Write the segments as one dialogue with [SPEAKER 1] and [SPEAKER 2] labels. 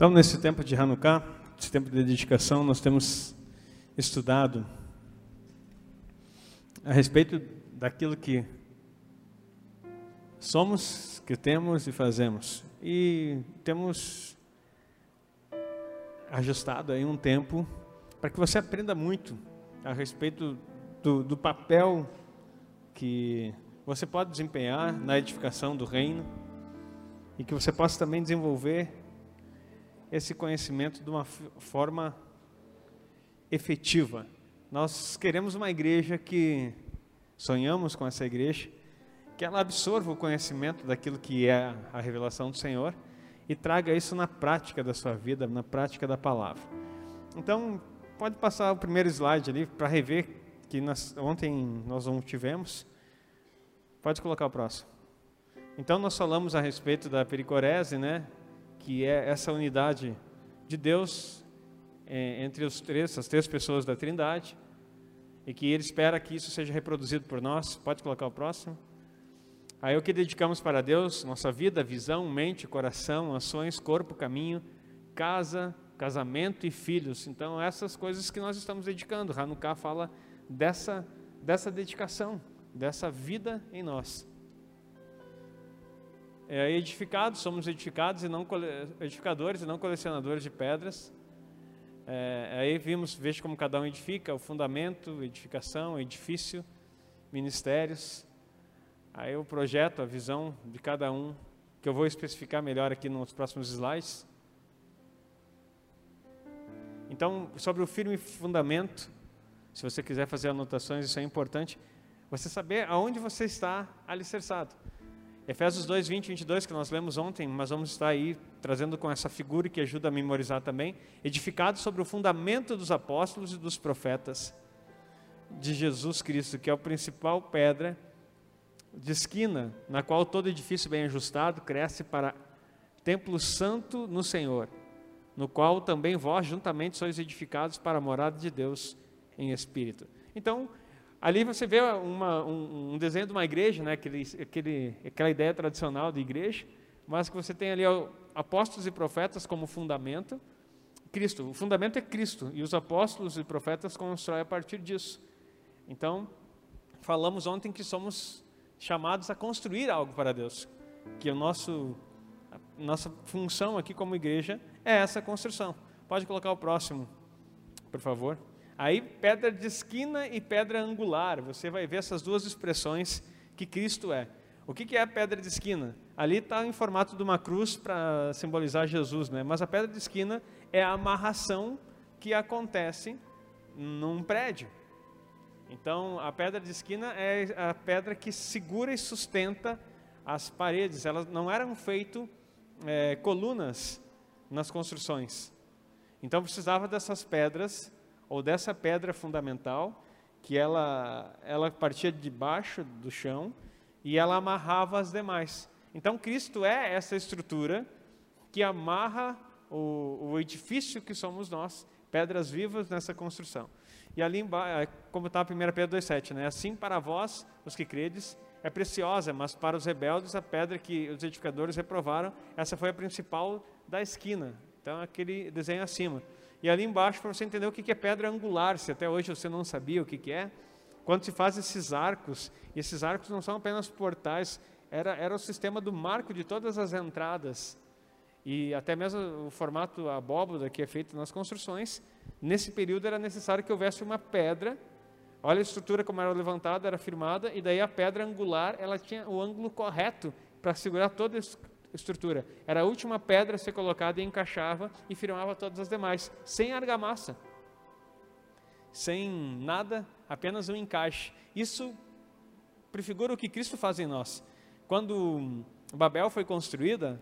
[SPEAKER 1] Então, nesse tempo de Hanukkah, esse tempo de dedicação, nós temos estudado a respeito daquilo que somos, que temos e fazemos. E temos ajustado aí um tempo para que você aprenda muito a respeito do, do papel que você pode desempenhar na edificação do reino e que você possa também desenvolver esse conhecimento de uma forma efetiva. Nós queremos uma igreja que sonhamos com essa igreja, que ela absorva o conhecimento daquilo que é a revelação do Senhor e traga isso na prática da sua vida, na prática da palavra. Então, pode passar o primeiro slide ali para rever que nós, ontem nós não tivemos. Pode colocar o próximo. Então nós falamos a respeito da pericorese, né? Que é essa unidade de Deus é, entre os três, as três pessoas da Trindade, e que Ele espera que isso seja reproduzido por nós. Pode colocar o próximo. Aí o que dedicamos para Deus, nossa vida, visão, mente, coração, ações, corpo, caminho, casa, casamento e filhos. Então essas coisas que nós estamos dedicando. Hanukkah fala dessa dessa dedicação dessa vida em nós. É, edificados, somos edificados e não edificadores e não colecionadores de pedras. É, aí vimos, veja como cada um edifica, o fundamento, edificação, edifício, ministérios. Aí o projeto, a visão de cada um, que eu vou especificar melhor aqui nos próximos slides. Então, sobre o firme fundamento, se você quiser fazer anotações, isso é importante. Você saber aonde você está alicerçado. Efésios 2, 20 e 22, que nós lemos ontem, mas vamos estar aí trazendo com essa figura que ajuda a memorizar também. Edificado sobre o fundamento dos apóstolos e dos profetas de Jesus Cristo, que é a principal pedra de esquina, na qual todo edifício bem ajustado cresce para templo santo no Senhor, no qual também vós juntamente sois edificados para a morada de Deus em espírito. Então, Ali você vê uma, um, um, desenho de uma igreja, né? aquele, aquele, aquela ideia tradicional de igreja, mas que você tem ali apóstolos e profetas como fundamento. Cristo, o fundamento é Cristo, e os apóstolos e profetas constroem a partir disso. Então, falamos ontem que somos chamados a construir algo para Deus, que o nosso a nossa função aqui como igreja é essa construção. Pode colocar o próximo, por favor. Aí, pedra de esquina e pedra angular, você vai ver essas duas expressões que Cristo é. O que é a pedra de esquina? Ali está em formato de uma cruz para simbolizar Jesus, né? mas a pedra de esquina é a amarração que acontece num prédio. Então, a pedra de esquina é a pedra que segura e sustenta as paredes. Elas não eram feitas é, colunas nas construções. Então, precisava dessas pedras ou dessa pedra fundamental, que ela, ela partia de baixo do chão e ela amarrava as demais. Então, Cristo é essa estrutura que amarra o, o edifício que somos nós, pedras vivas nessa construção. E ali embaixo, é, como está a 1 Pedro 2,7, né? assim para vós, os que credes, é preciosa, mas para os rebeldes, a pedra que os edificadores reprovaram, essa foi a principal da esquina. Então, aquele desenho acima. E ali embaixo, para você entender o que é pedra angular, se até hoje você não sabia o que é, quando se faz esses arcos, e esses arcos não são apenas portais, era, era o sistema do marco de todas as entradas, e até mesmo o formato abóboda que é feito nas construções, nesse período era necessário que houvesse uma pedra, olha a estrutura como era levantada, era firmada, e daí a pedra angular, ela tinha o ângulo correto para segurar toda estrutura. Era a última pedra a ser colocada e encaixava e firmava todas as demais, sem argamassa, sem nada, apenas um encaixe. Isso prefigura o que Cristo faz em nós. Quando Babel foi construída,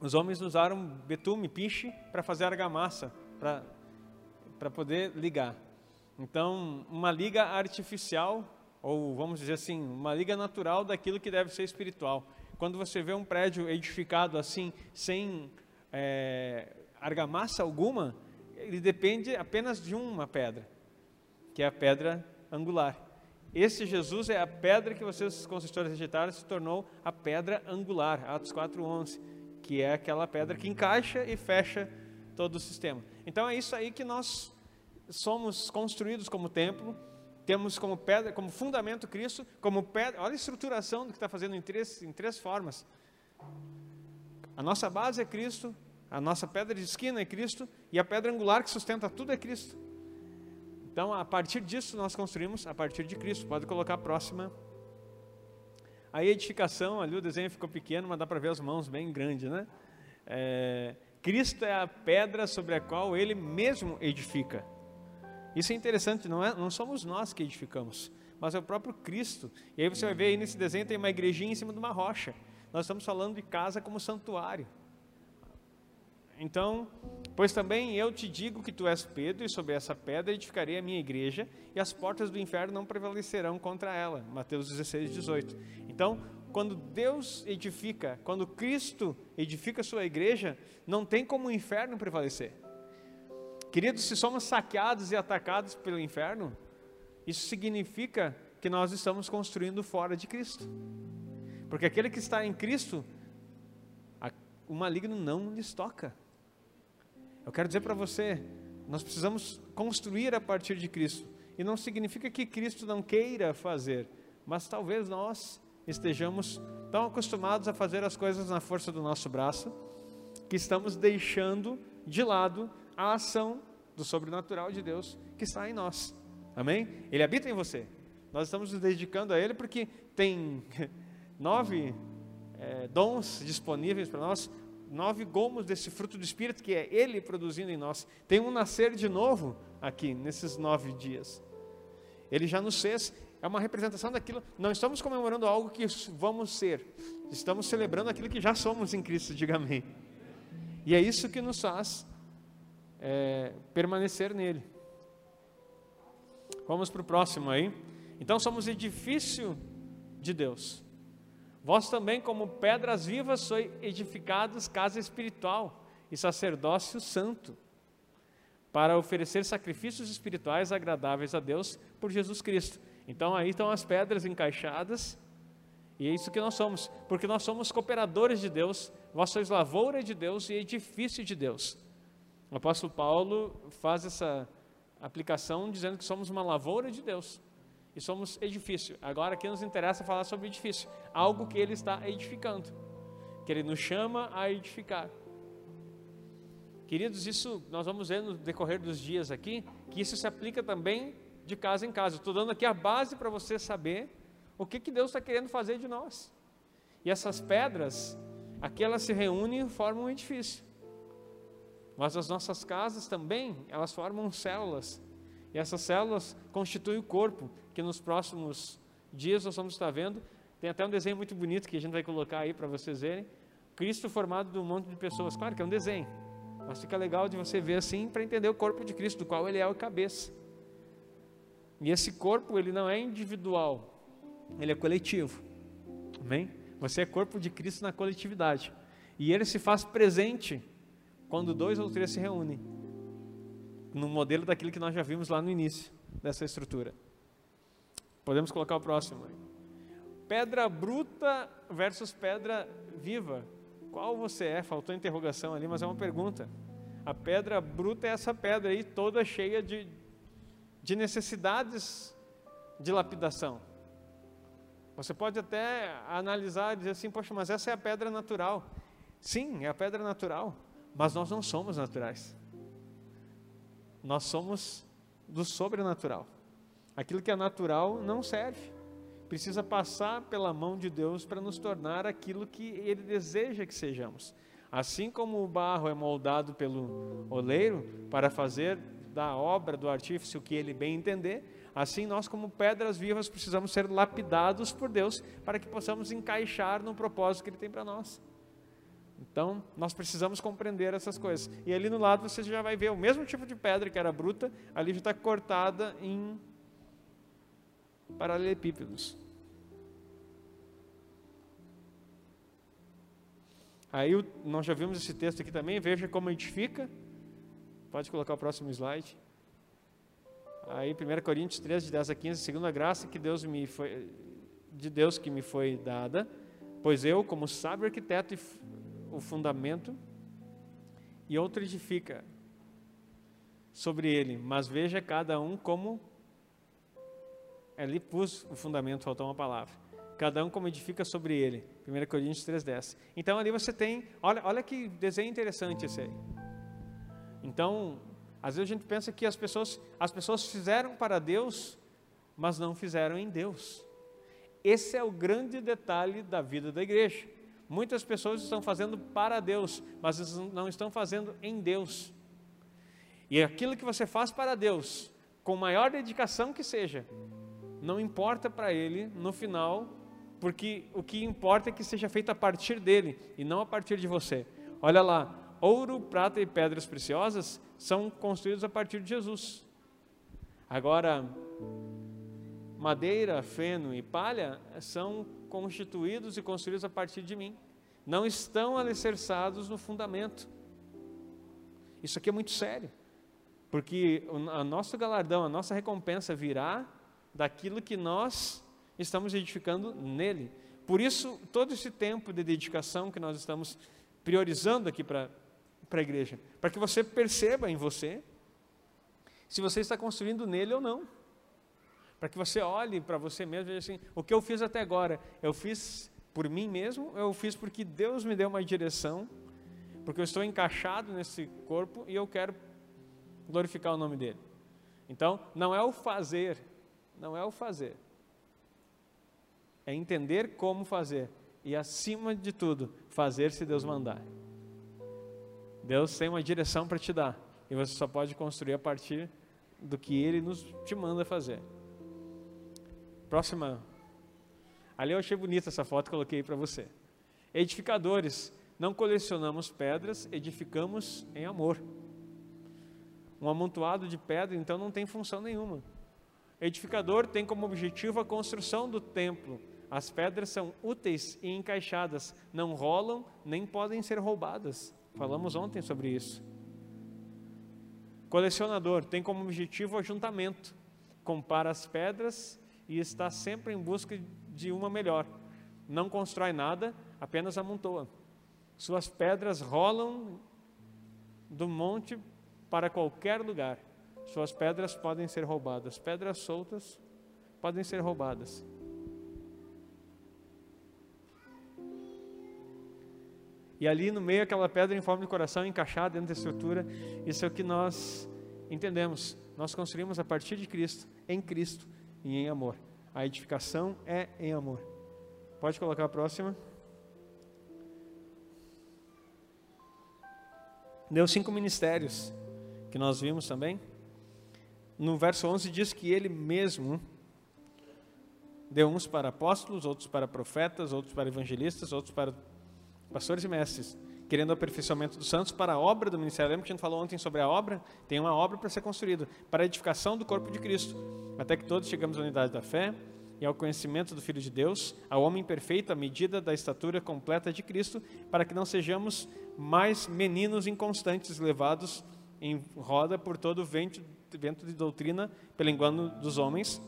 [SPEAKER 1] os homens usaram betume, piche, para fazer argamassa, para, poder ligar. Então, uma liga artificial, ou vamos dizer assim, uma liga natural daquilo que deve ser espiritual. Quando você vê um prédio edificado assim, sem é, argamassa alguma, ele depende apenas de uma pedra, que é a pedra angular. Esse Jesus é a pedra que vocês, construtores rejeitaram, se tornou a pedra angular, Atos 4,11, que é aquela pedra que encaixa e fecha todo o sistema. Então é isso aí que nós somos construídos como templo, temos como pedra, como fundamento Cristo, como pedra, olha a estruturação do que está fazendo em três, em três formas. A nossa base é Cristo, a nossa pedra de esquina é Cristo e a pedra angular que sustenta tudo é Cristo. Então, a partir disso, nós construímos a partir de Cristo. Pode colocar a próxima. A edificação, ali o desenho ficou pequeno, mas dá para ver as mãos bem grandes, né? É, Cristo é a pedra sobre a qual Ele mesmo edifica. Isso é interessante, não, é, não somos nós que edificamos, mas é o próprio Cristo. E aí você vai ver aí nesse desenho tem uma igrejinha em cima de uma rocha. Nós estamos falando de casa como santuário. Então, pois também eu te digo que tu és Pedro, e sobre essa pedra edificarei a minha igreja, e as portas do inferno não prevalecerão contra ela. Mateus 16, 18. Então, quando Deus edifica, quando Cristo edifica a sua igreja, não tem como o inferno prevalecer. Queridos, se somos saqueados e atacados pelo inferno, isso significa que nós estamos construindo fora de Cristo. Porque aquele que está em Cristo, o maligno não lhes toca. Eu quero dizer para você, nós precisamos construir a partir de Cristo. E não significa que Cristo não queira fazer, mas talvez nós estejamos tão acostumados a fazer as coisas na força do nosso braço, que estamos deixando de lado a ação do sobrenatural de Deus que está em nós. Amém? Ele habita em você. Nós estamos nos dedicando a Ele porque tem nove é, dons disponíveis para nós, nove gomos desse fruto do Espírito que é Ele produzindo em nós. Tem um nascer de novo aqui, nesses nove dias. Ele já nos fez, é uma representação daquilo. Não estamos comemorando algo que vamos ser, estamos celebrando aquilo que já somos em Cristo, diga amém. E é isso que nos faz é, permanecer nele. Vamos para o próximo aí. Então somos edifício de Deus. Vós também, como pedras vivas, sois edificados casa espiritual e sacerdócio santo, para oferecer sacrifícios espirituais agradáveis a Deus por Jesus Cristo. Então aí estão as pedras encaixadas, e é isso que nós somos, porque nós somos cooperadores de Deus, vós sois lavoura de Deus e edifício de Deus. O apóstolo Paulo faz essa aplicação dizendo que somos uma lavoura de Deus e somos edifício. Agora aqui nos interessa falar sobre edifício, algo que ele está edificando, que ele nos chama a edificar. Queridos, isso nós vamos ver no decorrer dos dias aqui, que isso se aplica também de casa em casa. Estou dando aqui a base para você saber o que, que Deus está querendo fazer de nós. E essas pedras, aqui elas se reúnem e formam um edifício. Mas as nossas casas também, elas formam células. E essas células constituem o corpo, que nos próximos dias nós vamos estar vendo. Tem até um desenho muito bonito que a gente vai colocar aí para vocês verem. Cristo formado de um monte de pessoas. Claro que é um desenho, mas fica legal de você ver assim para entender o corpo de Cristo, do qual ele é o cabeça. E esse corpo, ele não é individual, ele é coletivo. Amém? Você é corpo de Cristo na coletividade. E ele se faz presente quando dois ou três se reúnem. No modelo daquilo que nós já vimos lá no início dessa estrutura. Podemos colocar o próximo. Pedra bruta versus pedra viva. Qual você é? Faltou interrogação ali, mas é uma pergunta. A pedra bruta é essa pedra aí, toda cheia de, de necessidades de lapidação. Você pode até analisar e dizer assim: poxa, mas essa é a pedra natural. Sim, é a pedra natural, mas nós não somos naturais. Nós somos do sobrenatural. Aquilo que é natural não serve. Precisa passar pela mão de Deus para nos tornar aquilo que Ele deseja que sejamos. Assim como o barro é moldado pelo oleiro para fazer da obra do artífice o que ele bem entender, assim nós, como pedras vivas, precisamos ser lapidados por Deus para que possamos encaixar no propósito que Ele tem para nós. Então, nós precisamos compreender essas coisas. E ali no lado você já vai ver o mesmo tipo de pedra que era bruta, ali já está cortada em paralelepípedos. Aí nós já vimos esse texto aqui também, veja como edifica. Pode colocar o próximo slide. Aí 1 Coríntios 13, de 10 a 15, segunda graça que Deus me foi, de Deus que me foi dada, pois eu, como sábio arquiteto, o fundamento e outro edifica sobre ele, mas veja cada um como ali pus o fundamento, faltou uma palavra. Cada um como edifica sobre ele. 1 Coríntios 3:10. Então ali você tem, olha, olha que desenho interessante esse aí. Então, às vezes a gente pensa que as pessoas, as pessoas fizeram para Deus, mas não fizeram em Deus. Esse é o grande detalhe da vida da igreja. Muitas pessoas estão fazendo para Deus, mas não estão fazendo em Deus. E aquilo que você faz para Deus, com maior dedicação que seja, não importa para Ele no final, porque o que importa é que seja feito a partir dele e não a partir de você. Olha lá, ouro, prata e pedras preciosas são construídos a partir de Jesus. Agora, madeira, feno e palha são constituídos e construídos a partir de mim. Não estão alicerçados no fundamento. Isso aqui é muito sério, porque o nosso galardão, a nossa recompensa virá daquilo que nós estamos edificando nele. Por isso, todo esse tempo de dedicação que nós estamos priorizando aqui para a igreja, para que você perceba em você se você está construindo nele ou não para que você olhe para você mesmo e veja assim: o que eu fiz até agora, eu fiz por mim mesmo, eu fiz porque Deus me deu uma direção, porque eu estou encaixado nesse corpo e eu quero glorificar o nome dele. Então, não é o fazer, não é o fazer, é entender como fazer e, acima de tudo, fazer se Deus mandar. Deus tem uma direção para te dar e você só pode construir a partir do que Ele nos te manda fazer. Próxima. Ali eu achei bonita essa foto, coloquei para você. Edificadores, não colecionamos pedras, edificamos em amor. Um amontoado de pedra, então, não tem função nenhuma. Edificador tem como objetivo a construção do templo. As pedras são úteis e encaixadas, não rolam nem podem ser roubadas. Falamos ontem sobre isso. Colecionador tem como objetivo o ajuntamento. Compara as pedras e está sempre em busca de uma melhor. Não constrói nada, apenas amontoa. Suas pedras rolam do monte para qualquer lugar. Suas pedras podem ser roubadas. Pedras soltas podem ser roubadas. E ali no meio, aquela pedra em forma de coração encaixada dentro da estrutura, isso é o que nós entendemos. Nós construímos a partir de Cristo, em Cristo e em amor. A edificação é em amor. Pode colocar a próxima. Deu cinco ministérios que nós vimos também. No verso 11 diz que ele mesmo deu uns para apóstolos, outros para profetas, outros para evangelistas, outros para pastores e mestres querendo o aperfeiçoamento dos santos para a obra do ministério. Lembra que a gente falou ontem sobre a obra? Tem uma obra para ser construída, para a edificação do corpo de Cristo, até que todos chegamos à unidade da fé e ao conhecimento do Filho de Deus, ao homem perfeito, à medida da estatura completa de Cristo, para que não sejamos mais meninos inconstantes, levados em roda por todo o vento, vento de doutrina, pelo engano dos homens,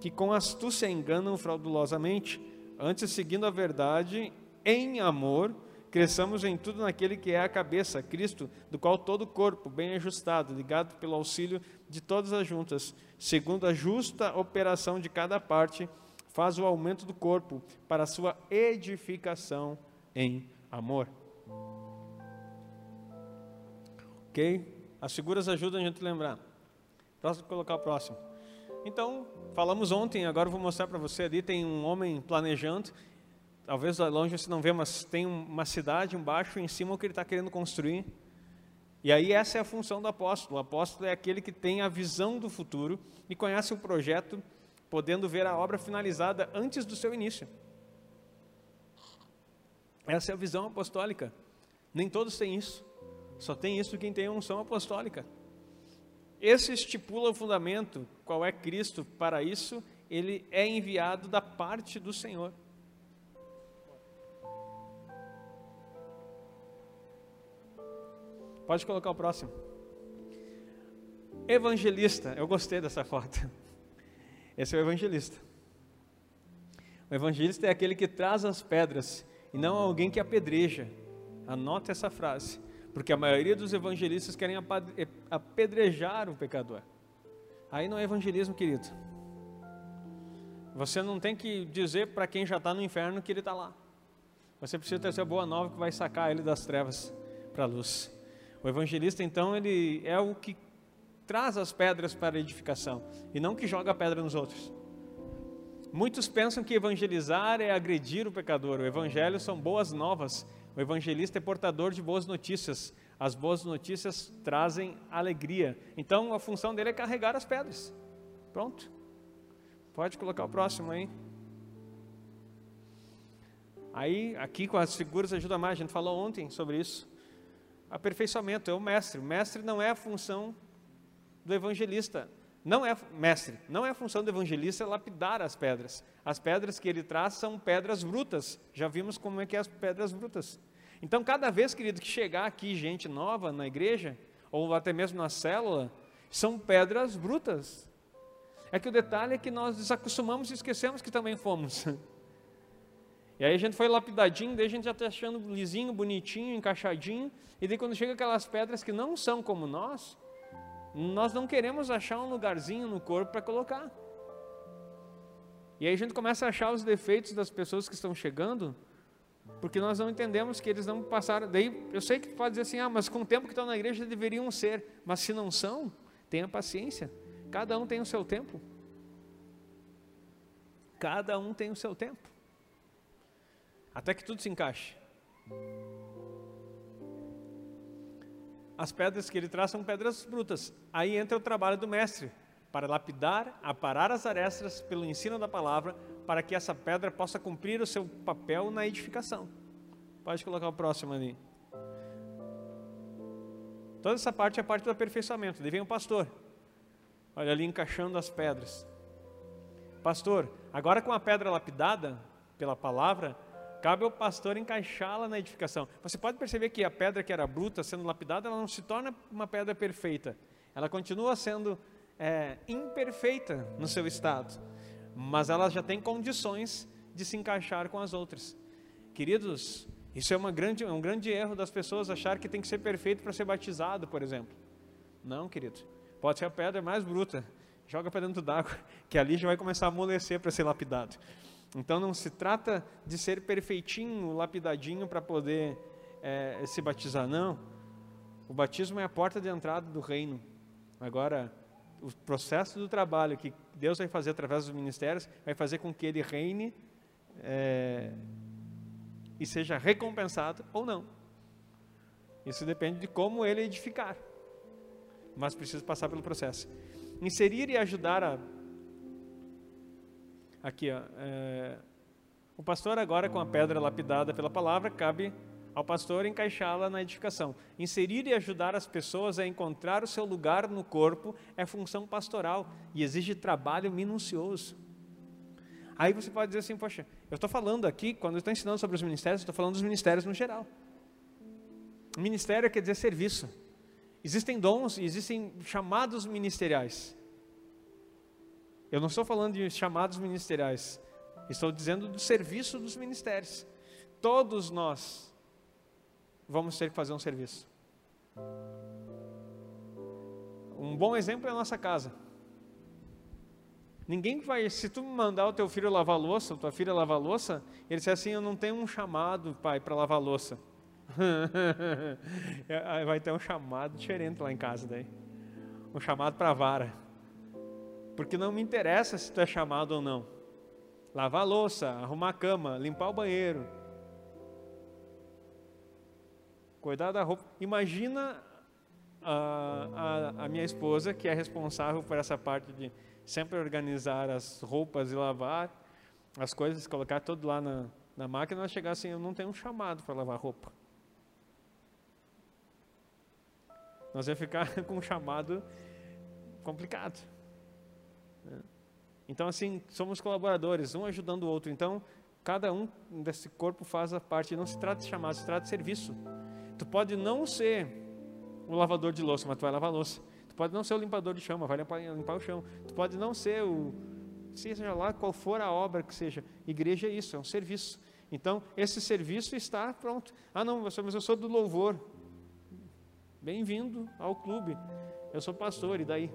[SPEAKER 1] que com astúcia enganam fraudulosamente, antes seguindo a verdade em amor, cresçamos em tudo naquele que é a cabeça, Cristo, do qual todo o corpo, bem ajustado, ligado pelo auxílio de todas as juntas, segundo a justa operação de cada parte, faz o aumento do corpo para a sua edificação em amor. Ok? As figuras ajudam a gente a lembrar. Próximo, colocar o próximo. Então, falamos ontem, agora vou mostrar para você ali, tem um homem planejando, talvez lá longe você não vê, mas tem uma cidade embaixo e em cima o que ele está querendo construir. E aí essa é a função do apóstolo. O apóstolo é aquele que tem a visão do futuro e conhece o projeto, podendo ver a obra finalizada antes do seu início. Essa é a visão apostólica. Nem todos têm isso. Só tem isso quem tem a unção apostólica. Esse estipula o fundamento, qual é Cristo para isso, ele é enviado da parte do Senhor. Pode colocar o próximo. Evangelista, eu gostei dessa foto. Esse é o evangelista. O evangelista é aquele que traz as pedras e não alguém que apedreja. Anote essa frase, porque a maioria dos evangelistas querem apedrejar o pecador. Aí não é evangelismo, querido. Você não tem que dizer para quem já está no inferno que ele está lá. Você precisa ter essa boa nova que vai sacar ele das trevas para a luz. O evangelista, então, ele é o que traz as pedras para a edificação e não que joga a pedra nos outros. Muitos pensam que evangelizar é agredir o pecador. O evangelho são boas novas. O evangelista é portador de boas notícias. As boas notícias trazem alegria. Então a função dele é carregar as pedras. Pronto. Pode colocar o próximo aí. Aí, aqui com as figuras ajuda mais. A gente falou ontem sobre isso. Aperfeiçoamento é o mestre. O mestre não é a função do evangelista não é mestre, não é a função do evangelista lapidar as pedras. As pedras que ele traz são pedras brutas. Já vimos como é que é as pedras brutas. Então, cada vez, querido, que chegar aqui gente nova na igreja, ou até mesmo na célula, são pedras brutas. É que o detalhe é que nós desacostumamos e esquecemos que também fomos. E aí a gente foi lapidadinho, daí a gente já está achando lisinho, bonitinho, encaixadinho, e daí quando chega aquelas pedras que não são como nós, nós não queremos achar um lugarzinho no corpo para colocar. E aí a gente começa a achar os defeitos das pessoas que estão chegando, porque nós não entendemos que eles não passaram. Daí eu sei que pode dizer assim, ah, mas com o tempo que estão na igreja deveriam ser, mas se não são, tenha paciência. Cada um tem o seu tempo. Cada um tem o seu tempo. Até que tudo se encaixe. as pedras que ele traz são pedras brutas. Aí entra o trabalho do mestre, para lapidar, aparar as arestas pelo ensino da palavra, para que essa pedra possa cumprir o seu papel na edificação. Pode colocar o próximo ali. Toda essa parte é a parte do aperfeiçoamento. Daí vem o pastor. Olha ali encaixando as pedras. Pastor, agora com a pedra lapidada pela palavra, Cabe ao pastor encaixá-la na edificação. Você pode perceber que a pedra que era bruta, sendo lapidada, ela não se torna uma pedra perfeita. Ela continua sendo é, imperfeita no seu estado. Mas ela já tem condições de se encaixar com as outras. Queridos, isso é uma grande, um grande erro das pessoas achar que tem que ser perfeito para ser batizado, por exemplo. Não, querido. Pode ser a pedra mais bruta. Joga para dentro d'água, que ali já vai começar a amolecer para ser lapidado. Então não se trata de ser perfeitinho, lapidadinho para poder é, se batizar, não. O batismo é a porta de entrada do reino. Agora, o processo do trabalho que Deus vai fazer através dos ministérios vai fazer com que ele reine é, e seja recompensado ou não. Isso depende de como ele edificar. Mas precisa passar pelo processo. Inserir e ajudar a Aqui, ó, é, o pastor agora com a pedra lapidada pela palavra, cabe ao pastor encaixá-la na edificação. Inserir e ajudar as pessoas a encontrar o seu lugar no corpo é função pastoral e exige trabalho minucioso. Aí você pode dizer assim, poxa, eu estou falando aqui, quando eu estou ensinando sobre os ministérios, estou falando dos ministérios no geral. Ministério quer dizer serviço. Existem dons e existem chamados ministeriais. Eu não estou falando de chamados ministeriais, estou dizendo do serviço dos ministérios. Todos nós vamos ter que fazer um serviço. Um bom exemplo é a nossa casa. Ninguém vai, se tu mandar o teu filho lavar louça, tua filha lavar louça, ele diz assim, eu não tenho um chamado, pai, para lavar louça. vai ter um chamado diferente lá em casa daí. Um chamado para vara porque não me interessa se tu é chamado ou não. Lavar louça, arrumar a cama, limpar o banheiro, cuidar da roupa. Imagina a, a, a minha esposa, que é responsável por essa parte de sempre organizar as roupas e lavar as coisas, colocar tudo lá na, na máquina, ela chegar assim, eu não tenho um chamado para lavar roupa. Nós ia ficar com um chamado complicado. Então, assim, somos colaboradores, um ajudando o outro. Então, cada um desse corpo faz a parte. Não se trata de chamar, se trata de serviço. Tu pode não ser o lavador de louça, mas tu vai lavar louça. Tu pode não ser o limpador de chão, vai limpar, limpar o chão. Tu pode não ser o, seja lá qual for a obra que seja. Igreja é isso, é um serviço. Então, esse serviço está pronto. Ah, não, mas eu sou do louvor. Bem-vindo ao clube. Eu sou pastor, e daí?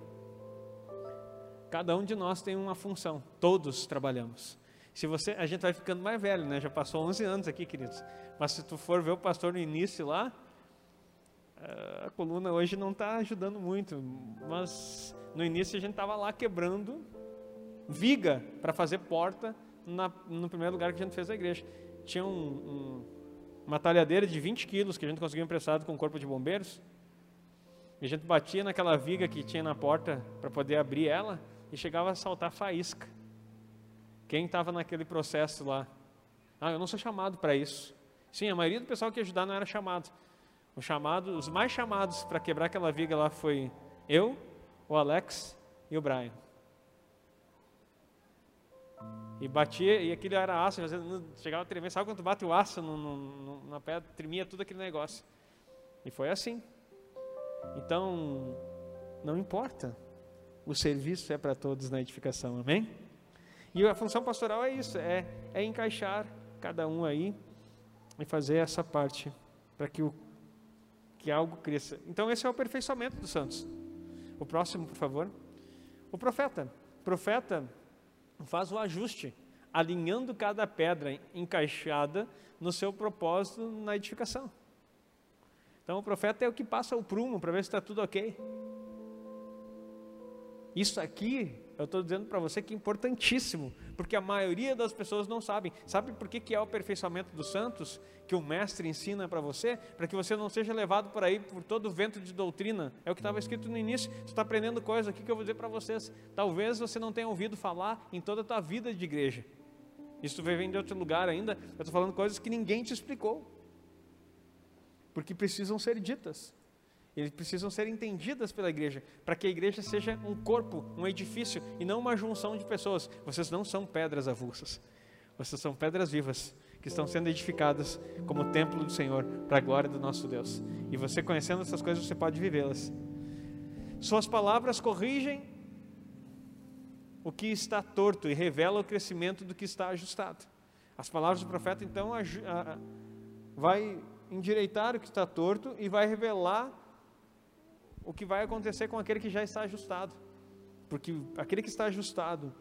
[SPEAKER 1] Cada um de nós tem uma função. Todos trabalhamos. Se você, a gente vai ficando mais velho, né? Já passou 11 anos aqui, queridos. Mas se tu for ver o pastor no início lá, a coluna hoje não está ajudando muito. Mas no início a gente estava lá quebrando viga para fazer porta na, no primeiro lugar que a gente fez a igreja. Tinha um, um, uma talhadeira de 20 quilos que a gente conseguiu emprestado com o corpo de bombeiros. E a gente batia naquela viga que tinha na porta para poder abrir ela e chegava a saltar faísca. Quem estava naquele processo lá? Ah, eu não sou chamado para isso. Sim, a maioria do pessoal que ia ajudar não era chamado. O chamado, os mais chamados para quebrar aquela viga lá foi eu, o Alex e o Brian. E batia, e aquilo era aço, chegava a tremer. Sabe quando bate o aço no, no, na pedra, tremia tudo aquele negócio. E foi assim. Então, não importa. O serviço é para todos na edificação, amém? E a função pastoral é isso, é, é encaixar cada um aí e fazer essa parte para que, que algo cresça. Então esse é o aperfeiçoamento dos santos. O próximo, por favor. O profeta. O profeta faz o ajuste, alinhando cada pedra encaixada no seu propósito na edificação. Então o profeta é o que passa o prumo para ver se está tudo ok. Isso aqui, eu estou dizendo para você que é importantíssimo, porque a maioria das pessoas não sabem. Sabe por que, que é o aperfeiçoamento dos santos que o mestre ensina para você? Para que você não seja levado por aí por todo o vento de doutrina. É o que estava escrito no início. Você está aprendendo coisas aqui que eu vou dizer para vocês. Talvez você não tenha ouvido falar em toda a tua vida de igreja. Isso vir de outro lugar ainda. Eu estou falando coisas que ninguém te explicou. Porque precisam ser ditas. Eles precisam ser entendidas pela igreja, para que a igreja seja um corpo, um edifício e não uma junção de pessoas. Vocês não são pedras avulsas, vocês são pedras vivas que estão sendo edificadas como templo do Senhor, para a glória do nosso Deus. E você conhecendo essas coisas, você pode vivê-las. Suas palavras corrigem o que está torto e revelam o crescimento do que está ajustado. As palavras do profeta, então, vai endireitar o que está torto e vai revelar o que vai acontecer com aquele que já está ajustado. Porque aquele que está ajustado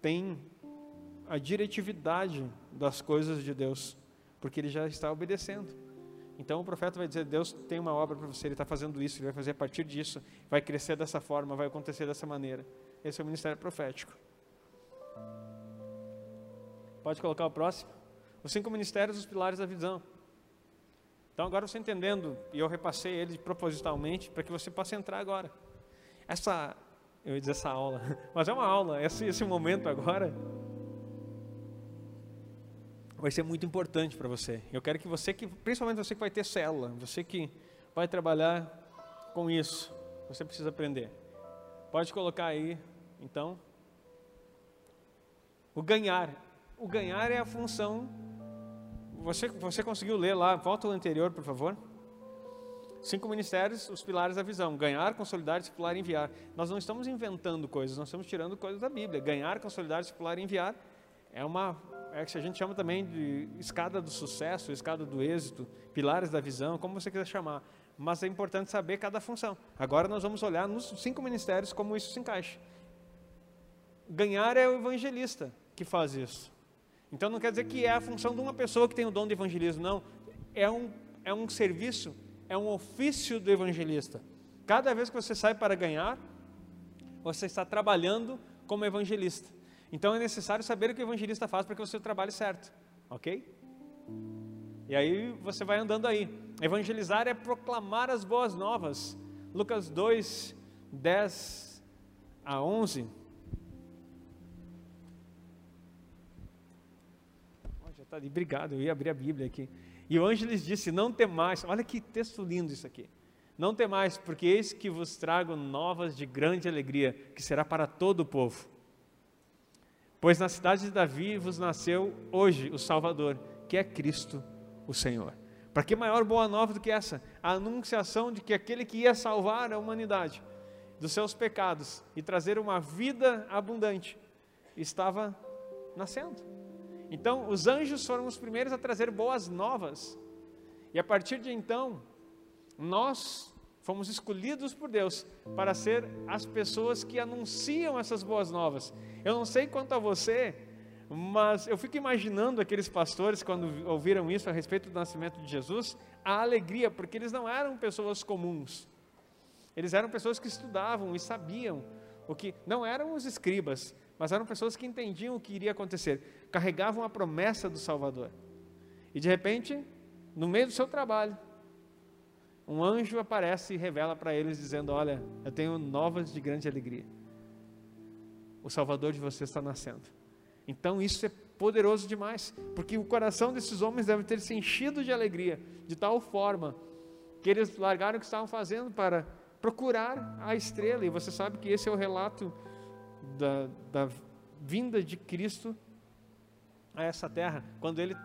[SPEAKER 1] tem a diretividade das coisas de Deus, porque ele já está obedecendo. Então o profeta vai dizer: Deus tem uma obra para você, ele está fazendo isso, ele vai fazer a partir disso, vai crescer dessa forma, vai acontecer dessa maneira. Esse é o ministério profético. Pode colocar o próximo? Os cinco ministérios, os pilares da visão. Então agora você entendendo, e eu repassei ele propositalmente para que você possa entrar agora. Essa, eu ia dizer essa aula, mas é uma aula, esse, esse momento agora vai ser muito importante para você. Eu quero que você, que, principalmente você que vai ter célula, você que vai trabalhar com isso, você precisa aprender. Pode colocar aí, então, o ganhar. O ganhar é a função você, você conseguiu ler lá, volta ao anterior, por favor. Cinco ministérios, os pilares da visão: ganhar, consolidar, discipular e enviar. Nós não estamos inventando coisas, nós estamos tirando coisas da Bíblia. Ganhar, consolidar, discipular e enviar é uma é que a gente chama também de escada do sucesso, escada do êxito, pilares da visão, como você quiser chamar. Mas é importante saber cada função. Agora nós vamos olhar nos cinco ministérios como isso se encaixa. Ganhar é o evangelista que faz isso. Então não quer dizer que é a função de uma pessoa que tem o dom de evangelismo, não. É um, é um serviço, é um ofício do evangelista. Cada vez que você sai para ganhar, você está trabalhando como evangelista. Então é necessário saber o que o evangelista faz para que você trabalhe certo, ok? E aí você vai andando aí. Evangelizar é proclamar as boas novas. Lucas 2, 10 a 11 Tá ali, obrigado, eu ia abrir a Bíblia aqui. E o anjo lhes disse: Não temais, olha que texto lindo isso aqui. Não temais, porque eis que vos trago novas de grande alegria, que será para todo o povo. Pois na cidade de Davi vos nasceu hoje o Salvador, que é Cristo o Senhor. Para que maior boa nova do que essa? A anunciação de que aquele que ia salvar a humanidade dos seus pecados e trazer uma vida abundante estava nascendo. Então, os anjos foram os primeiros a trazer boas novas. E a partir de então, nós fomos escolhidos por Deus para ser as pessoas que anunciam essas boas novas. Eu não sei quanto a você, mas eu fico imaginando aqueles pastores, quando ouviram isso a respeito do nascimento de Jesus, a alegria, porque eles não eram pessoas comuns. Eles eram pessoas que estudavam e sabiam o que. Não eram os escribas, mas eram pessoas que entendiam o que iria acontecer, carregavam a promessa do Salvador. E de repente, no meio do seu trabalho, um anjo aparece e revela para eles, dizendo: Olha, eu tenho novas de grande alegria. O Salvador de vocês está nascendo. Então isso é poderoso demais, porque o coração desses homens deve ter se enchido de alegria, de tal forma que eles largaram o que estavam fazendo para procurar a estrela. E você sabe que esse é o relato da, da vinda de Cristo a essa terra, quando ele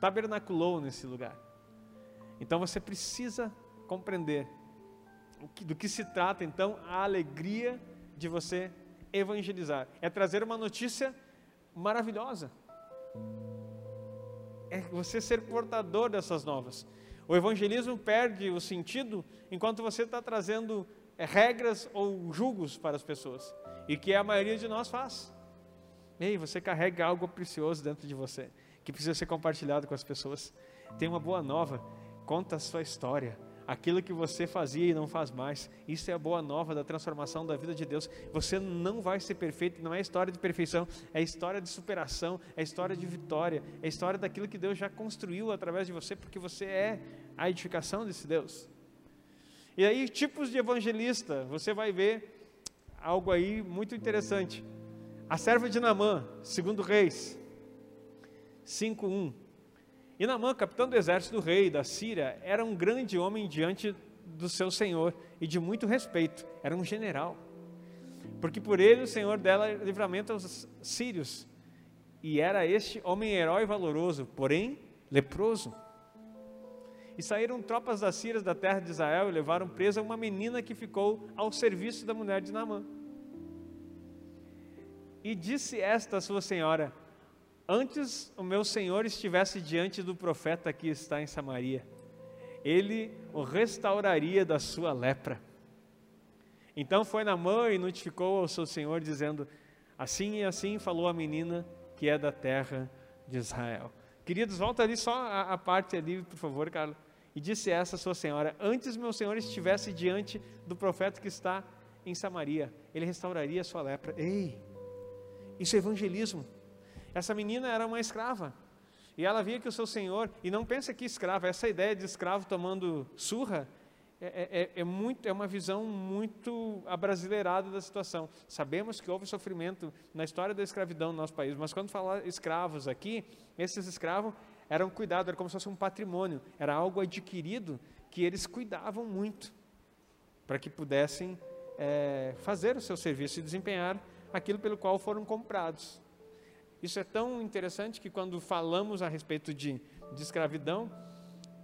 [SPEAKER 1] tabernaculou nesse lugar. Então você precisa compreender do que se trata então a alegria de você evangelizar. É trazer uma notícia maravilhosa. É você ser portador dessas novas. O evangelismo perde o sentido enquanto você está trazendo é, regras ou julgos para as pessoas. E que a maioria de nós faz. Ei, você carrega algo precioso dentro de você, que precisa ser compartilhado com as pessoas. Tem uma boa nova, conta a sua história aquilo que você fazia e não faz mais. Isso é a boa nova da transformação da vida de Deus. Você não vai ser perfeito, não é história de perfeição, é história de superação, é história de vitória, é história daquilo que Deus já construiu através de você, porque você é a edificação desse Deus. E aí, tipos de evangelista, você vai ver algo aí muito interessante. A serva de Namã, segundo Reis 5:1. E Namã, capitão do exército do rei da Síria, era um grande homem diante do seu senhor e de muito respeito, era um general. Porque por ele o senhor dela livramento aos sírios. E era este homem herói valoroso, porém leproso. E saíram tropas das Sírias da terra de Israel e levaram presa uma menina que ficou ao serviço da mulher de Namã. E disse esta sua senhora: Antes o meu senhor estivesse diante do profeta que está em Samaria, ele o restauraria da sua lepra. Então foi na mão e notificou ao seu senhor, dizendo: Assim e assim falou a menina que é da terra de Israel. Queridos, volta ali só a, a parte ali, por favor, Carlos. E disse essa sua senhora: Antes meu senhor estivesse diante do profeta que está em Samaria, ele restauraria a sua lepra. Ei, isso é evangelismo. Essa menina era uma escrava. E ela via que o seu senhor, e não pensa que escrava, essa ideia de escravo tomando surra, é, é, é, é, muito, é uma visão muito abrasileirada da situação. Sabemos que houve sofrimento na história da escravidão no nosso país, mas quando falar escravos aqui, esses escravos eram cuidados, era como se fosse um patrimônio, era algo adquirido que eles cuidavam muito para que pudessem é, fazer o seu serviço e desempenhar aquilo pelo qual foram comprados. Isso é tão interessante que quando falamos a respeito de, de escravidão,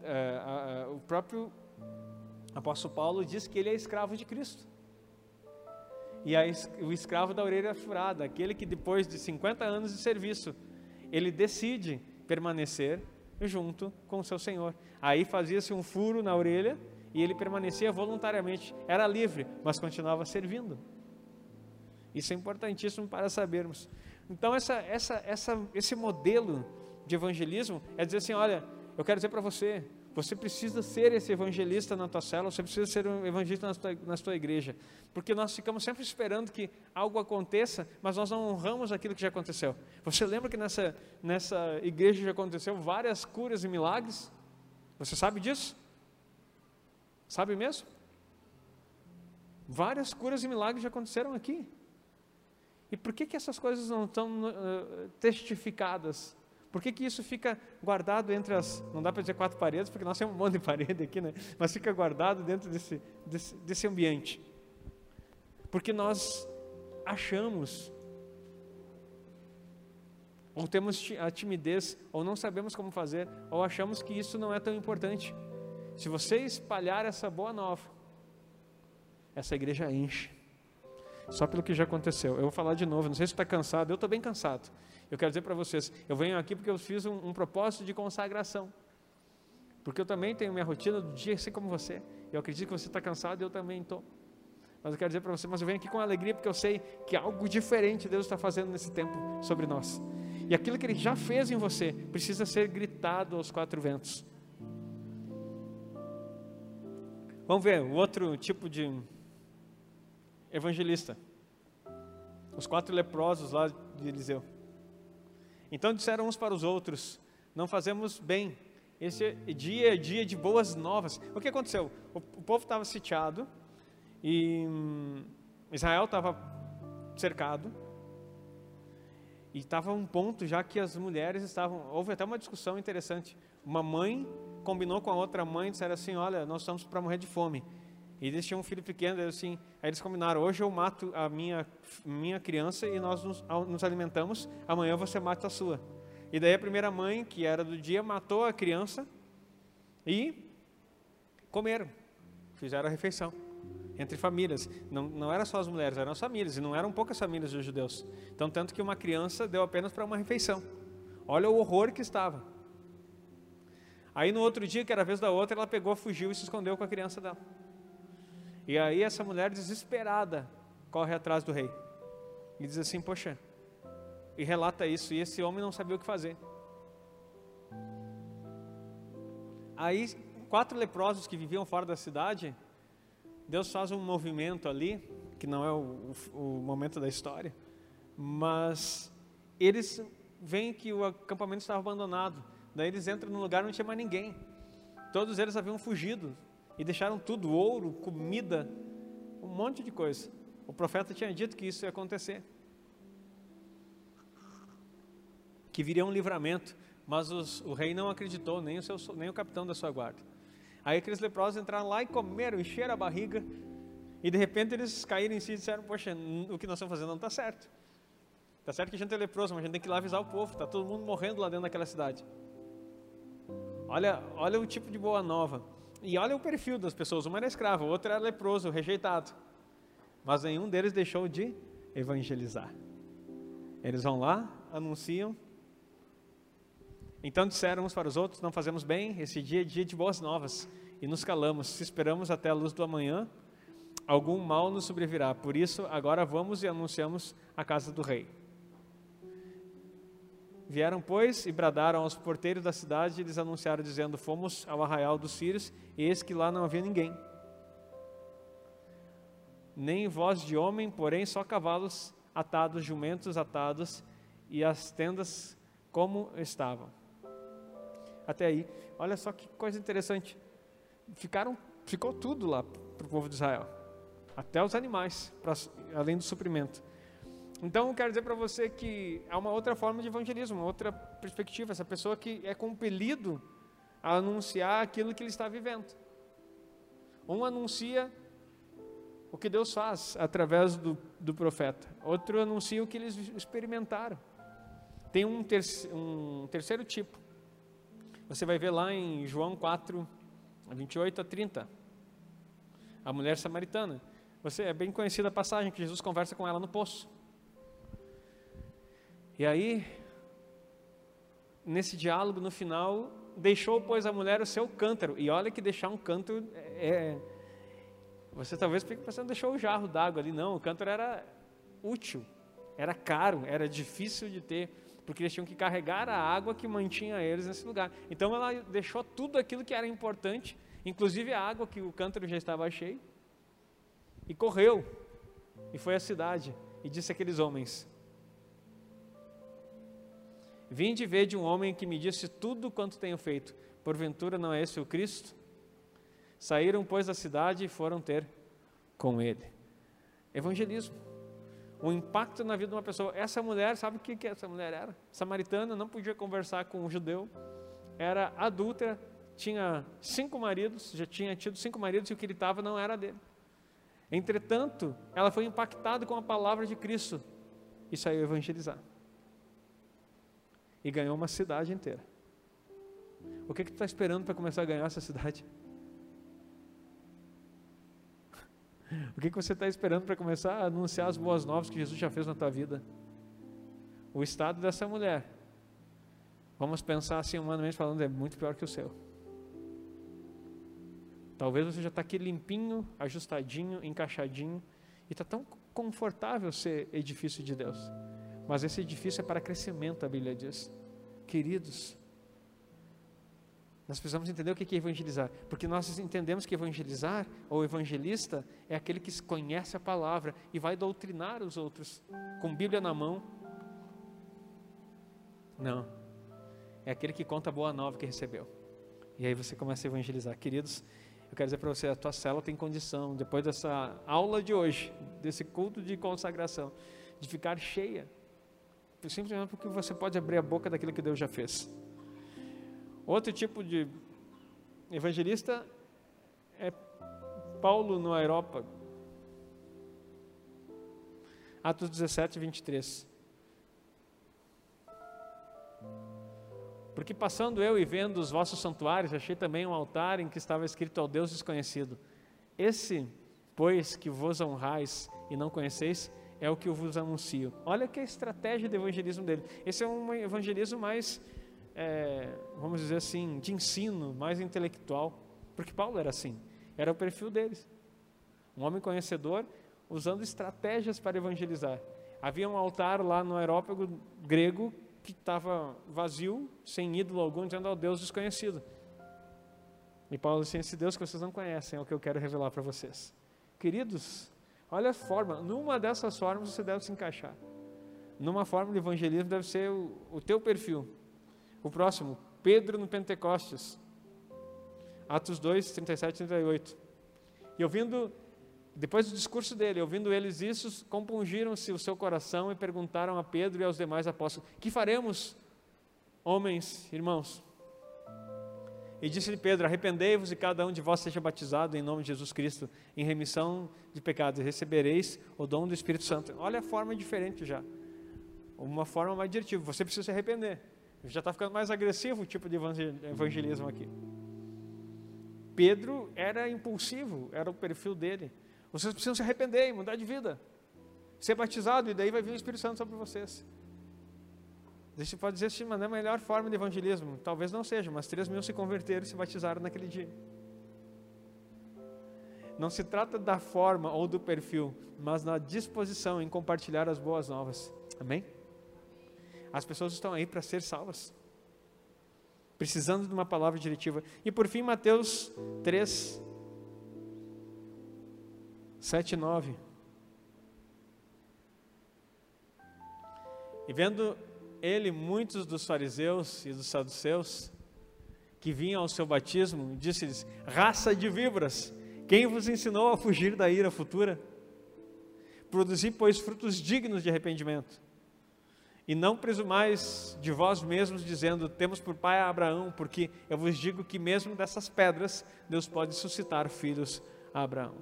[SPEAKER 1] é, a, a, o próprio apóstolo Paulo diz que ele é escravo de Cristo. E a, o escravo da orelha furada, aquele que depois de 50 anos de serviço, ele decide permanecer junto com o seu Senhor. Aí fazia-se um furo na orelha e ele permanecia voluntariamente. Era livre, mas continuava servindo. Isso é importantíssimo para sabermos. Então, essa, essa, essa, esse modelo de evangelismo é dizer assim: olha, eu quero dizer para você, você precisa ser esse evangelista na tua célula, você precisa ser um evangelista na tua, na tua igreja. Porque nós ficamos sempre esperando que algo aconteça, mas nós não honramos aquilo que já aconteceu. Você lembra que nessa, nessa igreja já aconteceu várias curas e milagres? Você sabe disso? Sabe mesmo? Várias curas e milagres já aconteceram aqui. E por que, que essas coisas não estão uh, testificadas? Por que, que isso fica guardado entre as. Não dá para dizer quatro paredes, porque nós temos um monte de parede aqui, né? Mas fica guardado dentro desse, desse, desse ambiente. Porque nós achamos, ou temos a timidez, ou não sabemos como fazer, ou achamos que isso não é tão importante. Se você espalhar essa boa nova, essa igreja enche só pelo que já aconteceu. Eu vou falar de novo, não sei se está cansado, eu estou bem cansado. Eu quero dizer para vocês, eu venho aqui porque eu fiz um, um, propósito de consagração. Porque eu também tenho minha rotina do dia, assim como você. Eu acredito que você está cansado e eu também estou. Mas eu quero dizer para você, mas eu venho aqui com alegria porque eu sei que algo diferente Deus está fazendo nesse tempo sobre nós. E aquilo que Ele já fez em você precisa ser gritado aos quatro ventos. Vamos ver o outro tipo de evangelista. Os quatro leprosos lá de Eliseu. Então disseram uns para os outros: Não fazemos bem. Esse dia é dia de boas novas. O que aconteceu? O, o povo estava sitiado e hum, Israel estava cercado. E estava um ponto já que as mulheres estavam. Houve até uma discussão interessante. Uma mãe combinou com a outra mãe e disseram assim: Olha, nós estamos para morrer de fome. E eles tinham um filho pequeno, assim, aí eles combinaram: hoje eu mato a minha, minha criança e nós nos, nos alimentamos, amanhã você mata a sua. E daí a primeira mãe, que era do dia, matou a criança e comeram, fizeram a refeição entre famílias. Não, não era só as mulheres, eram as famílias, e não eram poucas famílias dos judeus. Então, tanto que uma criança deu apenas para uma refeição. Olha o horror que estava. Aí no outro dia, que era a vez da outra, ela pegou, fugiu e se escondeu com a criança dela. E aí essa mulher desesperada corre atrás do rei e diz assim: Poxa, e relata isso, e esse homem não sabia o que fazer. Aí, quatro leprosos que viviam fora da cidade, Deus faz um movimento ali, que não é o, o, o momento da história, mas eles veem que o acampamento estava abandonado. Daí eles entram num lugar onde não tinha mais ninguém. Todos eles haviam fugido e deixaram tudo: ouro, comida, um monte de coisa. O profeta tinha dito que isso ia acontecer. Que viria um livramento, mas os, o rei não acreditou, nem o, seu, nem o capitão da sua guarda. Aí aqueles leprosos entraram lá e comeram, encheram a barriga, e de repente eles caíram em si e disseram: Poxa, o que nós estamos fazendo não está certo. Está certo que a gente é leproso, mas a gente tem que ir lá avisar o povo, está todo mundo morrendo lá dentro daquela cidade. Olha, olha o tipo de boa nova. E olha o perfil das pessoas: uma era escravo, o outro era leproso, rejeitado. Mas nenhum deles deixou de evangelizar. Eles vão lá, anunciam. Então disseram uns para os outros: Não fazemos bem, esse dia é dia de boas novas. E nos calamos. Se esperamos até a luz do amanhã, algum mal nos sobrevirá. Por isso, agora vamos e anunciamos a casa do rei. Vieram, pois, e bradaram aos porteiros da cidade e lhes anunciaram, dizendo: Fomos ao arraial dos sírios, e eis que lá não havia ninguém. Nem voz de homem, porém só cavalos atados, jumentos atados, e as tendas como estavam. Até aí, olha só que coisa interessante. Ficaram, ficou tudo lá para o povo de Israel, até os animais, pra, além do suprimento. Então, quero dizer para você que há uma outra forma de evangelismo, uma outra perspectiva. Essa pessoa que é compelido a anunciar aquilo que ele está vivendo. Um anuncia o que Deus faz através do, do profeta, outro anuncia o que eles experimentaram. Tem um, ter, um terceiro tipo. Você vai ver lá em João 4, 28 a 30. A mulher samaritana. Você é bem conhecida a passagem que Jesus conversa com ela no poço. E aí, nesse diálogo, no final, deixou, pois, a mulher o seu cântaro. E olha que deixar um cântaro é, é. Você talvez fique pensando, deixou o jarro d'água ali. Não, o cântaro era útil, era caro, era difícil de ter, porque eles tinham que carregar a água que mantinha eles nesse lugar. Então ela deixou tudo aquilo que era importante, inclusive a água que o cântaro já estava cheio, e correu, e foi à cidade, e disse àqueles homens: Vinde ver de um homem que me disse tudo quanto tenho feito. Porventura não é esse o Cristo? Saíram, pois, da cidade e foram ter com ele. Evangelismo. O impacto na vida de uma pessoa. Essa mulher, sabe o que, que essa mulher era? Samaritana, não podia conversar com um judeu. Era adulta, tinha cinco maridos, já tinha tido cinco maridos e o que ele estava não era dele. Entretanto, ela foi impactada com a palavra de Cristo e saiu evangelizar e ganhou uma cidade inteira. O que, que tu está esperando para começar a ganhar essa cidade? O que, que você está esperando para começar a anunciar as boas novas que Jesus já fez na tua vida? O estado dessa mulher, vamos pensar assim, humanamente falando, é muito pior que o seu. Talvez você já está aqui limpinho, ajustadinho, encaixadinho, e está tão confortável ser edifício de Deus. Mas esse edifício é para crescimento, a Bíblia diz. Queridos, nós precisamos entender o que é evangelizar, porque nós entendemos que evangelizar, ou evangelista, é aquele que conhece a palavra e vai doutrinar os outros, com Bíblia na mão. Não, é aquele que conta a boa nova que recebeu. E aí você começa a evangelizar. Queridos, eu quero dizer para você, a tua célula tem condição, depois dessa aula de hoje, desse culto de consagração, de ficar cheia, simplesmente porque você pode abrir a boca daquilo que Deus já fez. Outro tipo de evangelista é Paulo no Aerópago. Atos 17, 23. Porque passando eu e vendo os vossos santuários, achei também um altar em que estava escrito ao Deus desconhecido. Esse, pois, que vos honrais e não conheceis, é o que eu vos anuncio. Olha que a estratégia de evangelismo dele. Esse é um evangelismo mais é, vamos dizer assim, de ensino, mais intelectual, porque Paulo era assim, era o perfil deles. Um homem conhecedor usando estratégias para evangelizar. Havia um altar lá no aerópago grego que estava vazio, sem ídolo algum, dizendo ao Deus desconhecido. E Paulo disse: Esse Deus que vocês não conhecem é o que eu quero revelar para vocês. Queridos, olha a forma, numa dessas formas você deve se encaixar. Numa forma de evangelismo deve ser o, o teu perfil. O próximo, Pedro no Pentecostes. Atos 2, 37 e 38. E ouvindo, depois do discurso dele, ouvindo eles isso, compungiram-se o seu coração e perguntaram a Pedro e aos demais apóstolos: Que faremos, homens, irmãos? E disse-lhe Pedro: Arrependei-vos e cada um de vós seja batizado em nome de Jesus Cristo, em remissão de pecados, e recebereis o dom do Espírito Santo. Olha a forma diferente já. Uma forma mais diretiva. Você precisa se arrepender. Já está ficando mais agressivo o tipo de evangelismo aqui. Pedro era impulsivo, era o perfil dele. Vocês precisam se arrepender e mudar de vida. Ser batizado e daí vai vir o Espírito Santo sobre vocês. Você pode dizer assim, mas não é a melhor forma de evangelismo. Talvez não seja, mas 3 mil se converteram e se batizaram naquele dia. Não se trata da forma ou do perfil, mas na disposição em compartilhar as boas novas. Amém? As pessoas estão aí para ser salvas, precisando de uma palavra diretiva. E por fim, Mateus 3, 7 e 9. E vendo ele muitos dos fariseus e dos saduceus que vinham ao seu batismo, disse-lhes: Raça de víboras, quem vos ensinou a fugir da ira futura? Produzi, pois, frutos dignos de arrependimento. E não presumais de vós mesmos, dizendo: Temos por pai Abraão, porque eu vos digo que mesmo dessas pedras Deus pode suscitar filhos a Abraão.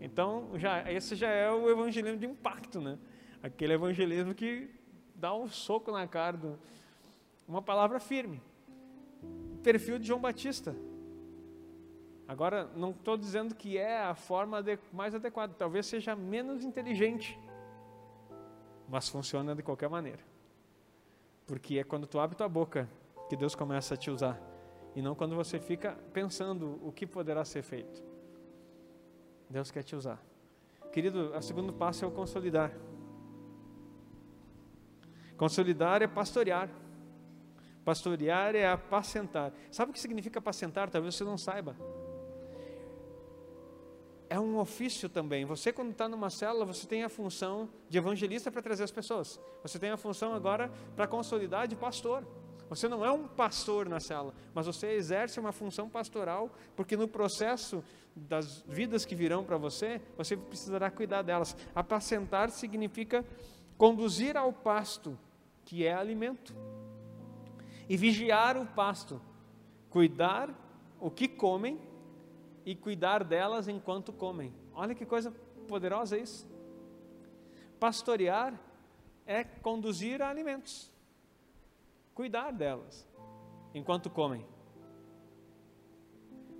[SPEAKER 1] Então, já, esse já é o evangelismo de impacto, né? Aquele evangelismo que dá um soco na cara, do, uma palavra firme. Perfil de João Batista. Agora, não estou dizendo que é a forma mais adequada, talvez seja menos inteligente mas funciona de qualquer maneira. Porque é quando tu abre tua boca que Deus começa a te usar, e não quando você fica pensando o que poderá ser feito. Deus quer te usar. Querido, o segundo passo é o consolidar. Consolidar é pastorear. Pastorear é apacentar. Sabe o que significa apacentar? Talvez você não saiba é um ofício também. Você, quando está numa célula, você tem a função de evangelista para trazer as pessoas. Você tem a função agora para consolidar de pastor. Você não é um pastor na célula, mas você exerce uma função pastoral, porque no processo das vidas que virão para você, você precisará cuidar delas. Apacentar significa conduzir ao pasto, que é alimento, e vigiar o pasto, cuidar o que comem e cuidar delas enquanto comem. Olha que coisa poderosa isso. Pastorear é conduzir a alimentos, cuidar delas enquanto comem.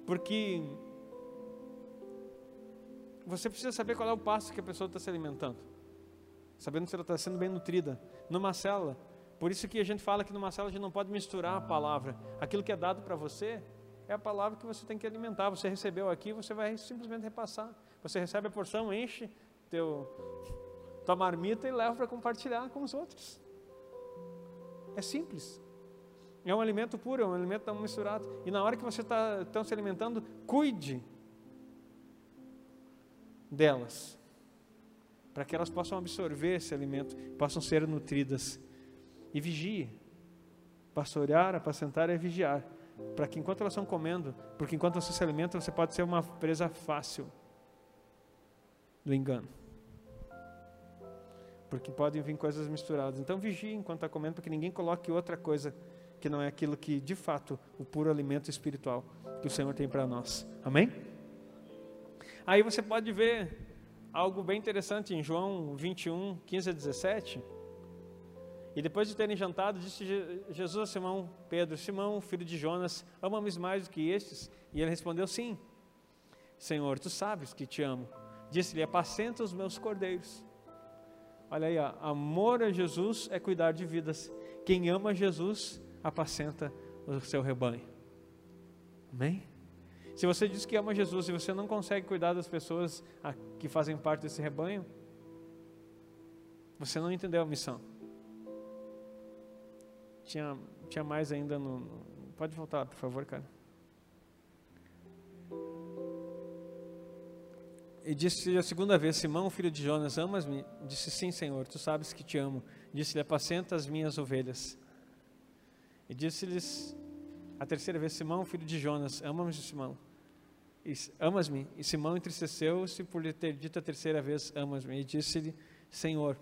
[SPEAKER 1] Porque você precisa saber qual é o passo que a pessoa está se alimentando, sabendo se ela está sendo bem nutrida. Numa célula, por isso que a gente fala que numa célula a gente não pode misturar a palavra. Aquilo que é dado para você é a palavra que você tem que alimentar. Você recebeu aqui, você vai simplesmente repassar. Você recebe a porção, enche teu, tua marmita e leva para compartilhar com os outros. É simples. É um alimento puro, é um alimento não misturado. E na hora que você está tá se alimentando, cuide delas, para que elas possam absorver esse alimento, possam ser nutridas. E vigie. Pastorear, apacentar é vigiar. Para que enquanto elas estão comendo, porque enquanto você se alimenta, você pode ser uma presa fácil do engano. Porque podem vir coisas misturadas. Então vigie enquanto está comendo, para que ninguém coloque outra coisa que não é aquilo que de fato o puro alimento espiritual que o Senhor tem para nós. Amém? Aí você pode ver algo bem interessante em João 21, 15 a 17. E depois de terem jantado, disse Jesus a Simão Pedro: Simão, filho de Jonas, ama-me mais do que estes? E ele respondeu: Sim, Senhor, tu sabes que te amo. Disse-lhe: Apacenta os meus cordeiros. Olha aí, ó, amor a Jesus é cuidar de vidas. Quem ama Jesus apacenta o seu rebanho. Amém? Se você diz que ama Jesus e você não consegue cuidar das pessoas que fazem parte desse rebanho, você não entendeu a missão. Tinha, tinha mais ainda no, no. Pode voltar, por favor, cara. E disse a segunda vez: Simão, filho de Jonas, amas-me? Disse: Sim, Senhor, tu sabes que te amo. Disse-lhe: Apacenta as minhas ovelhas. E disse-lhes a terceira vez: Simão, filho de Jonas, amas-me, Simão? Amas-me? E Simão entristeceu-se por lhe ter dito a terceira vez: Amas-me? E disse-lhe: Senhor,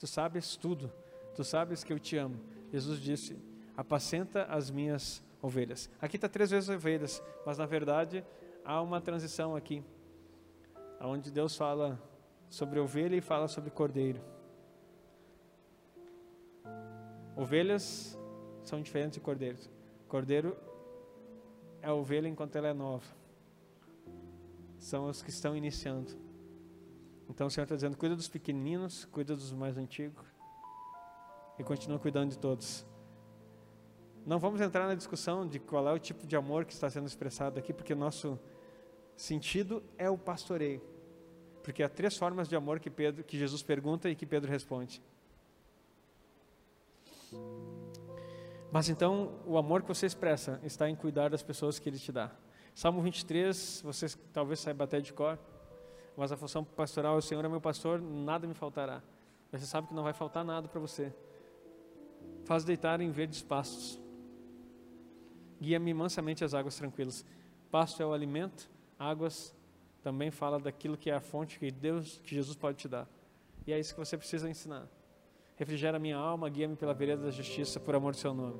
[SPEAKER 1] tu sabes tudo, tu sabes que eu te amo. Jesus disse: Apacenta as minhas ovelhas. Aqui está três vezes ovelhas, mas na verdade há uma transição aqui, onde Deus fala sobre ovelha e fala sobre cordeiro. Ovelhas são diferentes de cordeiros. Cordeiro é a ovelha enquanto ela é nova. São os que estão iniciando. Então o Senhor está dizendo: cuida dos pequeninos, cuida dos mais antigos e continua cuidando de todos. Não vamos entrar na discussão de qual é o tipo de amor que está sendo expressado aqui, porque nosso sentido é o pastoreio. Porque há três formas de amor que, Pedro, que Jesus pergunta e que Pedro responde. Mas então, o amor que você expressa está em cuidar das pessoas que Ele te dá. Salmo 23, você talvez saiba até de cor, mas a função pastoral é o Senhor é meu pastor, nada me faltará. Você sabe que não vai faltar nada para você. Faz deitar em verdes pastos. Guia-me mansamente às águas tranquilas. Pasto é o alimento, águas também fala daquilo que é a fonte que Deus, que Jesus pode te dar. E é isso que você precisa ensinar refrigera minha alma, guia-me pela vereda da justiça, por amor do seu nome.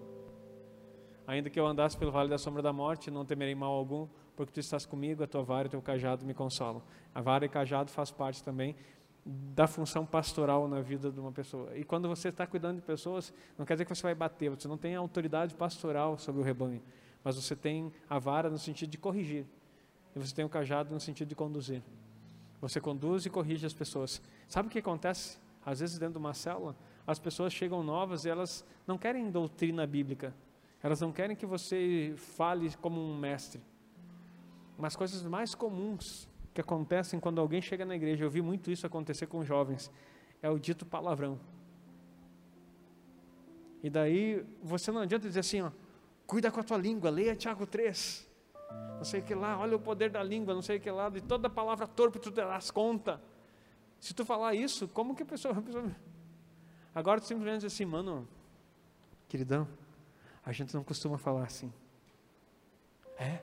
[SPEAKER 1] Ainda que eu andasse pelo vale da sombra da morte, não temerei mal algum, porque tu estás comigo, a tua vara e o teu cajado me consolam. A vara e cajado faz parte também da função pastoral na vida de uma pessoa. E quando você está cuidando de pessoas, não quer dizer que você vai bater, você não tem autoridade pastoral sobre o rebanho, mas você tem a vara no sentido de corrigir, e você tem o cajado no sentido de conduzir. Você conduz e corrige as pessoas. Sabe o que acontece? Às vezes dentro de uma célula, as pessoas chegam novas e elas não querem doutrina bíblica. Elas não querem que você fale como um mestre. Mas coisas mais comuns que acontecem quando alguém chega na igreja, eu vi muito isso acontecer com jovens, é o dito palavrão. E daí você não adianta dizer assim, ó, cuida com a tua língua, leia Tiago 3. Não sei o que lá, olha o poder da língua, não sei o que lá, de toda palavra torpe tu terás conta. Se tu falar isso, como que a pessoa, a pessoa Agora tu simplesmente diz assim, mano, queridão, a gente não costuma falar assim. É?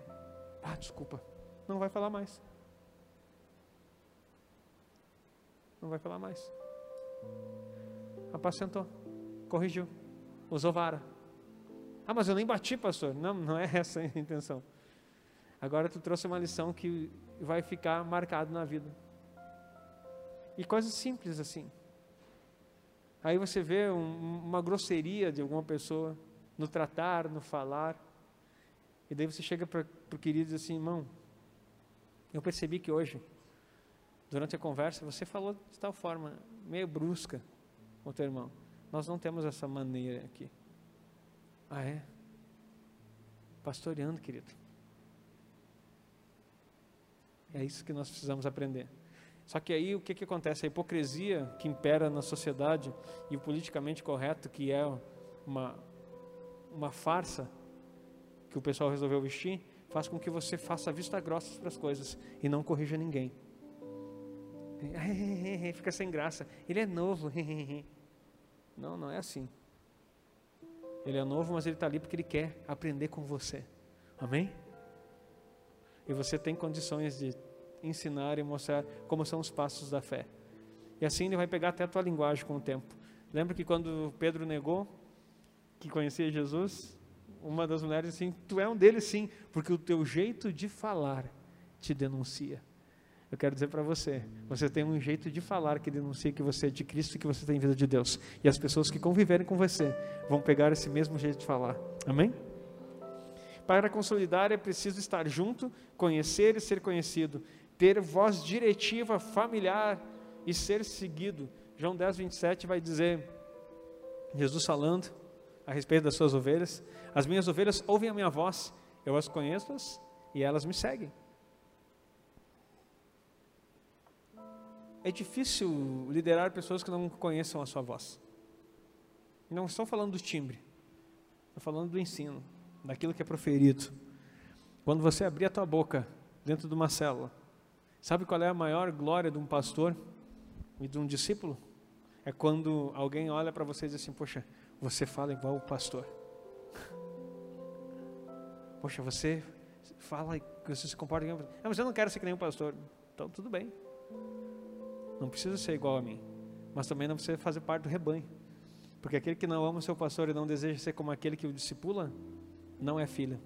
[SPEAKER 1] Ah, desculpa. Não vai falar mais. Não vai falar mais. Apacentou. Corrigiu. Usou vara. Ah, mas eu nem bati, pastor. Não, não é essa a intenção. Agora tu trouxe uma lição que vai ficar marcado na vida. E coisas simples assim. Aí você vê um, uma grosseria de alguma pessoa no tratar, no falar. E daí você chega para o querido e diz assim, irmão, eu percebi que hoje durante a conversa, você falou de tal forma, meio brusca com o teu irmão. Nós não temos essa maneira aqui. Ah, é? Pastoreando, querido. É isso que nós precisamos aprender. Só que aí o que, que acontece? A hipocrisia que impera na sociedade e o politicamente correto, que é uma, uma farsa que o pessoal resolveu vestir, faz com que você faça vista grossa para as coisas e não corrija ninguém. Fica sem graça. Ele é novo. Não, não é assim. Ele é novo, mas ele está ali porque ele quer aprender com você. Amém? E você tem condições de ensinar e mostrar como são os passos da fé. E assim ele vai pegar até a tua linguagem com o tempo. Lembra que quando Pedro negou que conhecia Jesus, uma das mulheres disse assim: Tu é um deles sim, porque o teu jeito de falar te denuncia. Eu quero dizer para você, você tem um jeito de falar que denuncia que você é de Cristo e que você tem vida de Deus. E as pessoas que conviverem com você vão pegar esse mesmo jeito de falar. Amém? Para consolidar é preciso estar junto, conhecer e ser conhecido, ter voz diretiva familiar e ser seguido. João 10, 27 vai dizer, Jesus falando a respeito das suas ovelhas, as minhas ovelhas ouvem a minha voz, eu as conheço e elas me seguem. É difícil liderar pessoas que não conheçam a sua voz. Não estou falando do timbre, estou falando do ensino, daquilo que é proferido. Quando você abrir a tua boca dentro de uma célula, Sabe qual é a maior glória de um pastor e de um discípulo? É quando alguém olha para você e diz assim: Poxa, você fala igual o pastor. Poxa, você fala você se comporta igual. Não, mas eu não quero ser que nem um pastor. Então, tudo bem. Não precisa ser igual a mim. Mas também não precisa fazer parte do rebanho. Porque aquele que não ama o seu pastor e não deseja ser como aquele que o discipula, não é filho.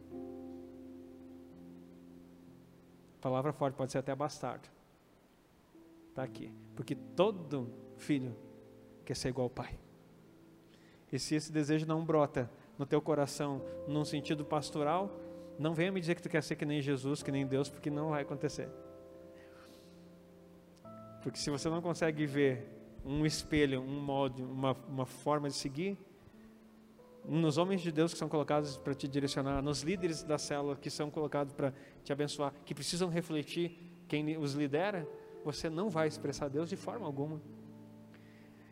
[SPEAKER 1] Palavra forte, pode ser até bastardo. Está aqui. Porque todo filho quer ser igual ao pai. E se esse desejo não brota no teu coração, num sentido pastoral, não venha me dizer que tu quer ser que nem Jesus, que nem Deus, porque não vai acontecer. Porque se você não consegue ver um espelho, um molde, uma, uma forma de seguir, nos homens de Deus que são colocados para te direcionar, nos líderes da célula que são colocados para te abençoar, que precisam refletir quem os lidera, você não vai expressar Deus de forma alguma.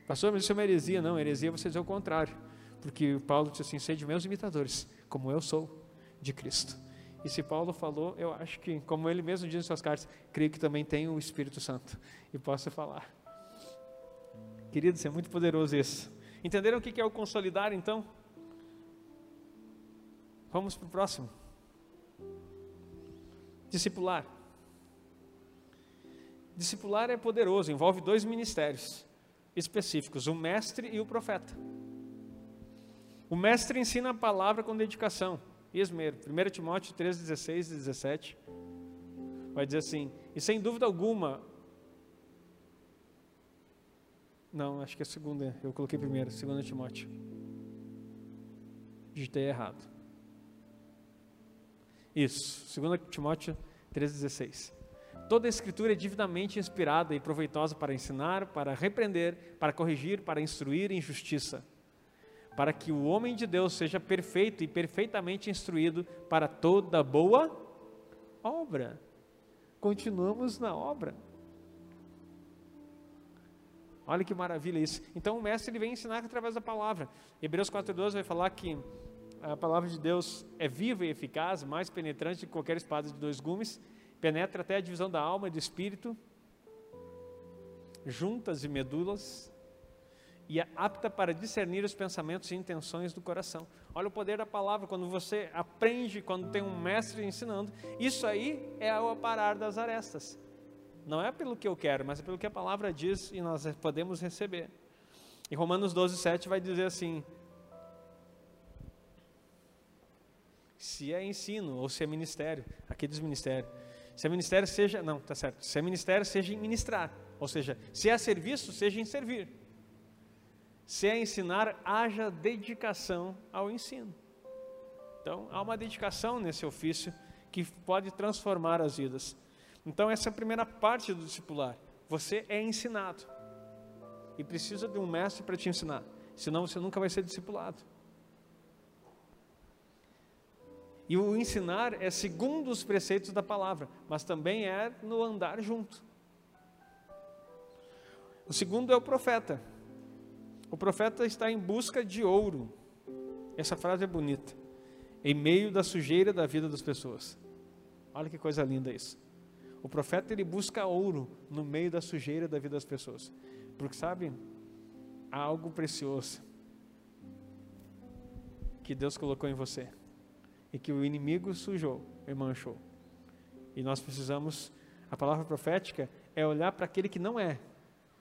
[SPEAKER 1] Pastor, mas isso é uma heresia. Não, heresia é você dizer o contrário. Porque Paulo disse assim: sede meus imitadores, como eu sou de Cristo. E se Paulo falou, eu acho que, como ele mesmo diz em suas cartas, creio que também tem o Espírito Santo. E posso falar. Queridos, é muito poderoso isso. Entenderam o que é o consolidar então? Vamos para o próximo. Discipular. Discipular é poderoso, envolve dois ministérios específicos, o mestre e o profeta. O mestre ensina a palavra com dedicação e esmero. 1 Timóteo 3, 16 e 17 vai dizer assim: E sem dúvida alguma. Não, acho que é a segunda, eu coloquei primeiro, 2 Timóteo. Digitei errado. Isso, 2 Timóteo 3,16. Toda a escritura é divinamente inspirada e proveitosa para ensinar, para repreender, para corrigir, para instruir em justiça, para que o homem de Deus seja perfeito e perfeitamente instruído para toda boa obra. Continuamos na obra. Olha que maravilha isso. Então o mestre ele vem ensinar através da palavra. Hebreus 4:12 vai falar que a palavra de Deus é viva e eficaz, mais penetrante que qualquer espada de dois gumes, penetra até a divisão da alma e do espírito, juntas e medulas, e é apta para discernir os pensamentos e intenções do coração. Olha o poder da palavra, quando você aprende, quando tem um mestre ensinando, isso aí é o aparar das arestas. Não é pelo que eu quero, mas é pelo que a palavra diz e nós podemos receber. E Romanos 12, 7 vai dizer assim: se é ensino ou se é ministério, aqui diz ministério. Se é ministério, seja. Não, tá certo. Se é ministério, seja em ministrar. Ou seja, se é serviço, seja em servir. Se é ensinar, haja dedicação ao ensino. Então, há uma dedicação nesse ofício que pode transformar as vidas. Então, essa é a primeira parte do discipular. você é ensinado. E precisa de um mestre para te ensinar. Senão você nunca vai ser discipulado. E o ensinar é segundo os preceitos da palavra, mas também é no andar junto. O segundo é o profeta. O profeta está em busca de ouro. Essa frase é bonita. Em meio da sujeira da vida das pessoas. Olha que coisa linda isso. O profeta ele busca ouro no meio da sujeira da vida das pessoas. Porque sabe, há algo precioso que Deus colocou em você e que o inimigo sujou e manchou. E nós precisamos, a palavra profética é olhar para aquele que não é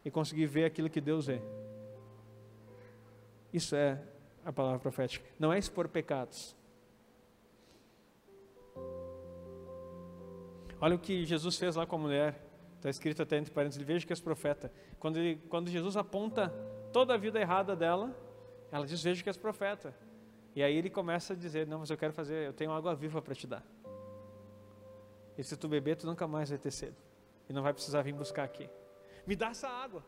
[SPEAKER 1] e conseguir ver aquilo que Deus é. Isso é a palavra profética. Não é expor pecados. Olha o que Jesus fez lá com a mulher. Está escrito até entre parênteses, veja que és profeta. Quando, ele, quando Jesus aponta toda a vida errada dela, ela diz, veja que és profeta. E aí ele começa a dizer, não, mas eu quero fazer, eu tenho água viva para te dar. E se tu beber, tu nunca mais vai ter sede. E não vai precisar vir buscar aqui. Me dá essa água.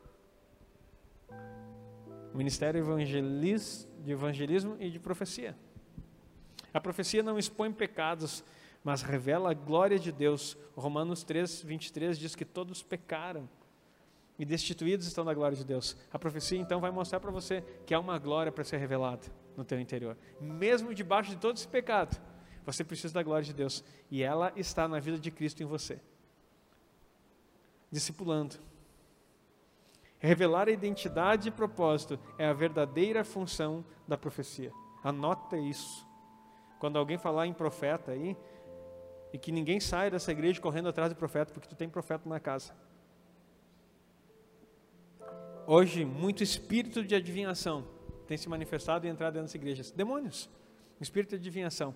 [SPEAKER 1] Ministério de evangelismo e de profecia. A profecia não expõe pecados, mas revela a glória de Deus. Romanos 3, 23 diz que todos pecaram e destituídos estão da glória de Deus. A profecia então vai mostrar para você que há uma glória para ser revelada no teu interior. Mesmo debaixo de todo esse pecado, você precisa da glória de Deus e ela está na vida de Cristo em você. Discipulando. Revelar a identidade e propósito é a verdadeira função da profecia. Anota isso. Quando alguém falar em profeta aí, e que ninguém saia dessa igreja correndo atrás do profeta, porque tu tem profeta na casa. Hoje, muito espírito de adivinhação tem se manifestado e entrado dentro das igrejas. Demônios, espírito de adivinhação.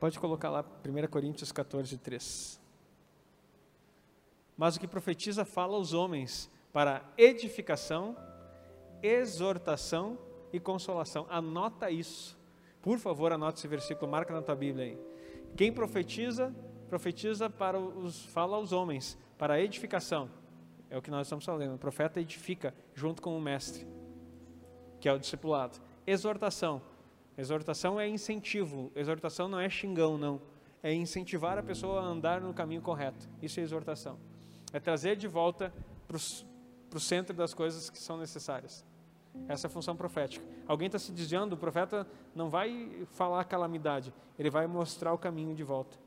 [SPEAKER 1] Pode colocar lá 1 Coríntios 14, 3. Mas o que profetiza fala aos homens para edificação, exortação e consolação. Anota isso. Por favor, anota esse versículo, marca na tua Bíblia aí. Quem profetiza, profetiza para os, fala aos homens, para a edificação. É o que nós estamos falando. O profeta edifica junto com o mestre, que é o discipulado. Exortação. Exortação é incentivo. Exortação não é xingão, não. É incentivar a pessoa a andar no caminho correto. Isso é exortação. É trazer de volta para o centro das coisas que são necessárias. Essa é a função profética. Alguém está se desviando, o profeta não vai falar calamidade, ele vai mostrar o caminho de volta.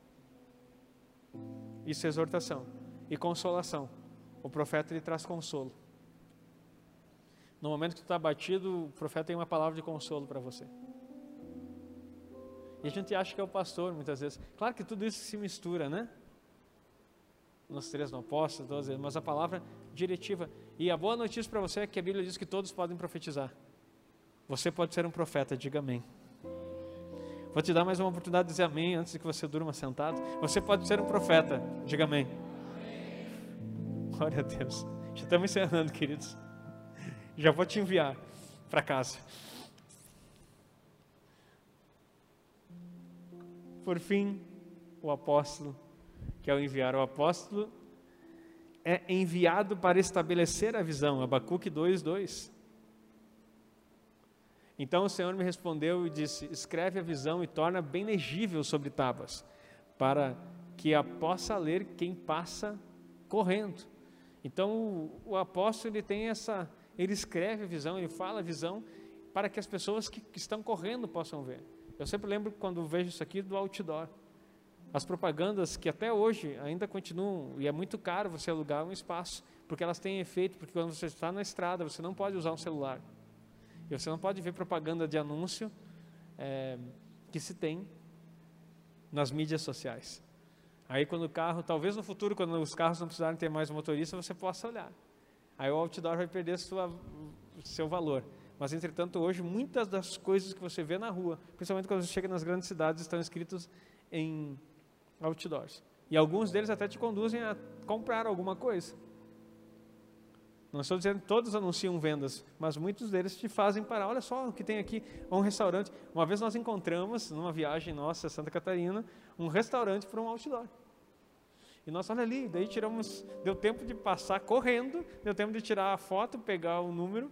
[SPEAKER 1] Isso é exortação. E consolação. O profeta ele traz consolo. No momento que tu está abatido, o profeta tem uma palavra de consolo para você. E a gente acha que é o pastor muitas vezes. Claro que tudo isso se mistura, né? Nos três não posso, mas a palavra diretiva. E a boa notícia para você é que a Bíblia diz que todos podem profetizar. Você pode ser um profeta, diga amém. Vou te dar mais uma oportunidade de dizer amém antes de que você durma sentado. Você pode ser um profeta, diga amém. Glória a Deus. Já estamos encerrando, queridos. Já vou te enviar para casa. Por fim, o apóstolo, que ao enviar o apóstolo, é enviado para estabelecer a visão. Abacuque 2:2. Então o Senhor me respondeu e disse: Escreve a visão e torna bem legível sobre tábuas, para que a possa ler quem passa correndo. Então o, apóstolo ele tem essa, ele escreve a visão, ele fala a visão para que as pessoas que, que estão correndo possam ver. Eu sempre lembro quando vejo isso aqui do outdoor as propagandas que até hoje ainda continuam, e é muito caro você alugar um espaço, porque elas têm efeito, porque quando você está na estrada, você não pode usar um celular. E você não pode ver propaganda de anúncio é, que se tem nas mídias sociais. Aí quando o carro, talvez no futuro, quando os carros não precisarem ter mais motorista, você possa olhar. Aí o outdoor vai perder sua, seu valor. Mas, entretanto, hoje, muitas das coisas que você vê na rua, principalmente quando você chega nas grandes cidades, estão escritos em outdoors. E alguns deles até te conduzem a comprar alguma coisa. Não estou dizendo que todos anunciam vendas, mas muitos deles te fazem parar. Olha só o que tem aqui, um restaurante. Uma vez nós encontramos, numa viagem nossa a Santa Catarina, um restaurante para um outdoor. E nós, olha ali, daí tiramos, deu tempo de passar correndo, deu tempo de tirar a foto, pegar o número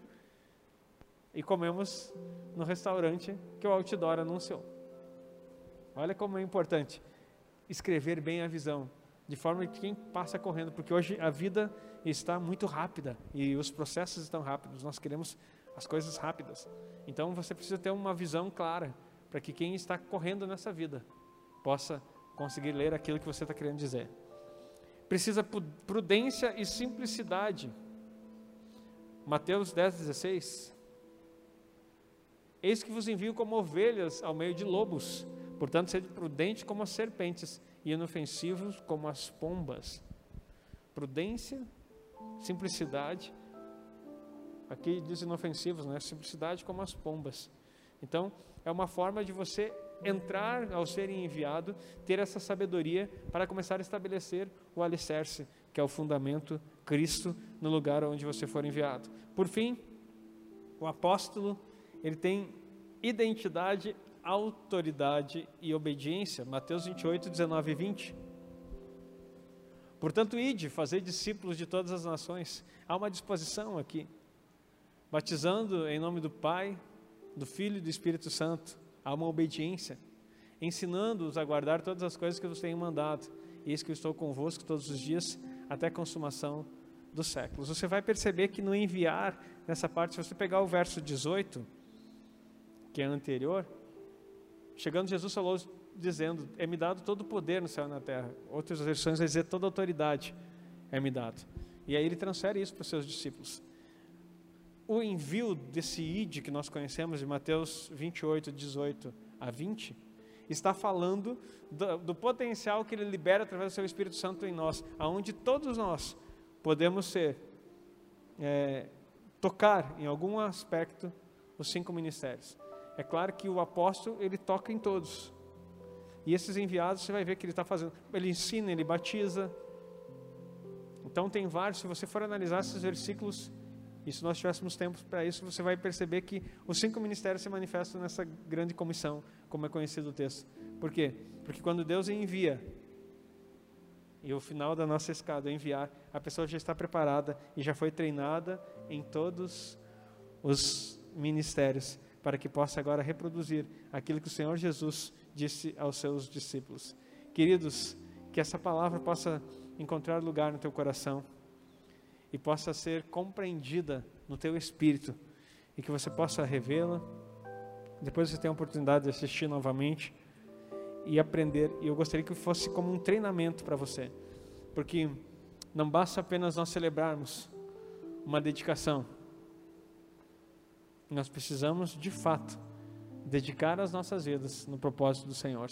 [SPEAKER 1] e comemos no restaurante que o outdoor anunciou. Olha como é importante escrever bem a visão, de forma que quem passa correndo, porque hoje a vida está muito rápida e os processos estão rápidos, nós queremos as coisas rápidas. Então você precisa ter uma visão clara para que quem está correndo nessa vida possa conseguir ler aquilo que você está querendo dizer. Precisa prudência e simplicidade. Mateus 10, 16. Eis que vos envio como ovelhas ao meio de lobos, portanto, sede prudente como as serpentes e inofensivos como as pombas. Prudência simplicidade. Aqui diz inofensivos, né? Simplicidade como as pombas. Então, é uma forma de você entrar ao ser enviado, ter essa sabedoria para começar a estabelecer o alicerce, que é o fundamento Cristo no lugar onde você for enviado. Por fim, o apóstolo, ele tem identidade, autoridade e obediência. Mateus 28, 19 e 20. Portanto, ide, fazer discípulos de todas as nações. Há uma disposição aqui. Batizando em nome do Pai, do Filho e do Espírito Santo. Há uma obediência. Ensinando-os a guardar todas as coisas que vos tenho mandado. E eis que eu estou convosco todos os dias, até a consumação dos séculos. Você vai perceber que no enviar, nessa parte, se você pegar o verso 18, que é anterior, chegando Jesus falou dizendo: É-me dado todo o poder no céu e na terra. Outras versões vai dizer: toda autoridade é-me dado. E aí ele transfere isso para os seus discípulos. O envio desse id que nós conhecemos de Mateus 28, 18 a 20, está falando do, do, potencial que ele libera através do seu Espírito Santo em nós, aonde todos nós podemos ser, é, tocar em algum aspecto os cinco ministérios. É claro que o apóstolo ele toca em todos, e esses enviados, você vai ver que ele está fazendo. Ele ensina, ele batiza. Então, tem vários. Se você for analisar esses versículos, e se nós tivéssemos tempo para isso, você vai perceber que os cinco ministérios se manifestam nessa grande comissão, como é conhecido o texto. Por quê? Porque quando Deus envia, e o final da nossa escada é enviar, a pessoa já está preparada e já foi treinada em todos os ministérios, para que possa agora reproduzir aquilo que o Senhor Jesus disse aos seus discípulos. Queridos, que essa palavra possa encontrar lugar no teu coração e possa ser compreendida no teu espírito e que você possa revê-la. Depois você tem a oportunidade de assistir novamente e aprender. E eu gostaria que fosse como um treinamento para você, porque não basta apenas nós celebrarmos uma dedicação. Nós precisamos, de fato, dedicar as nossas vidas no propósito do Senhor.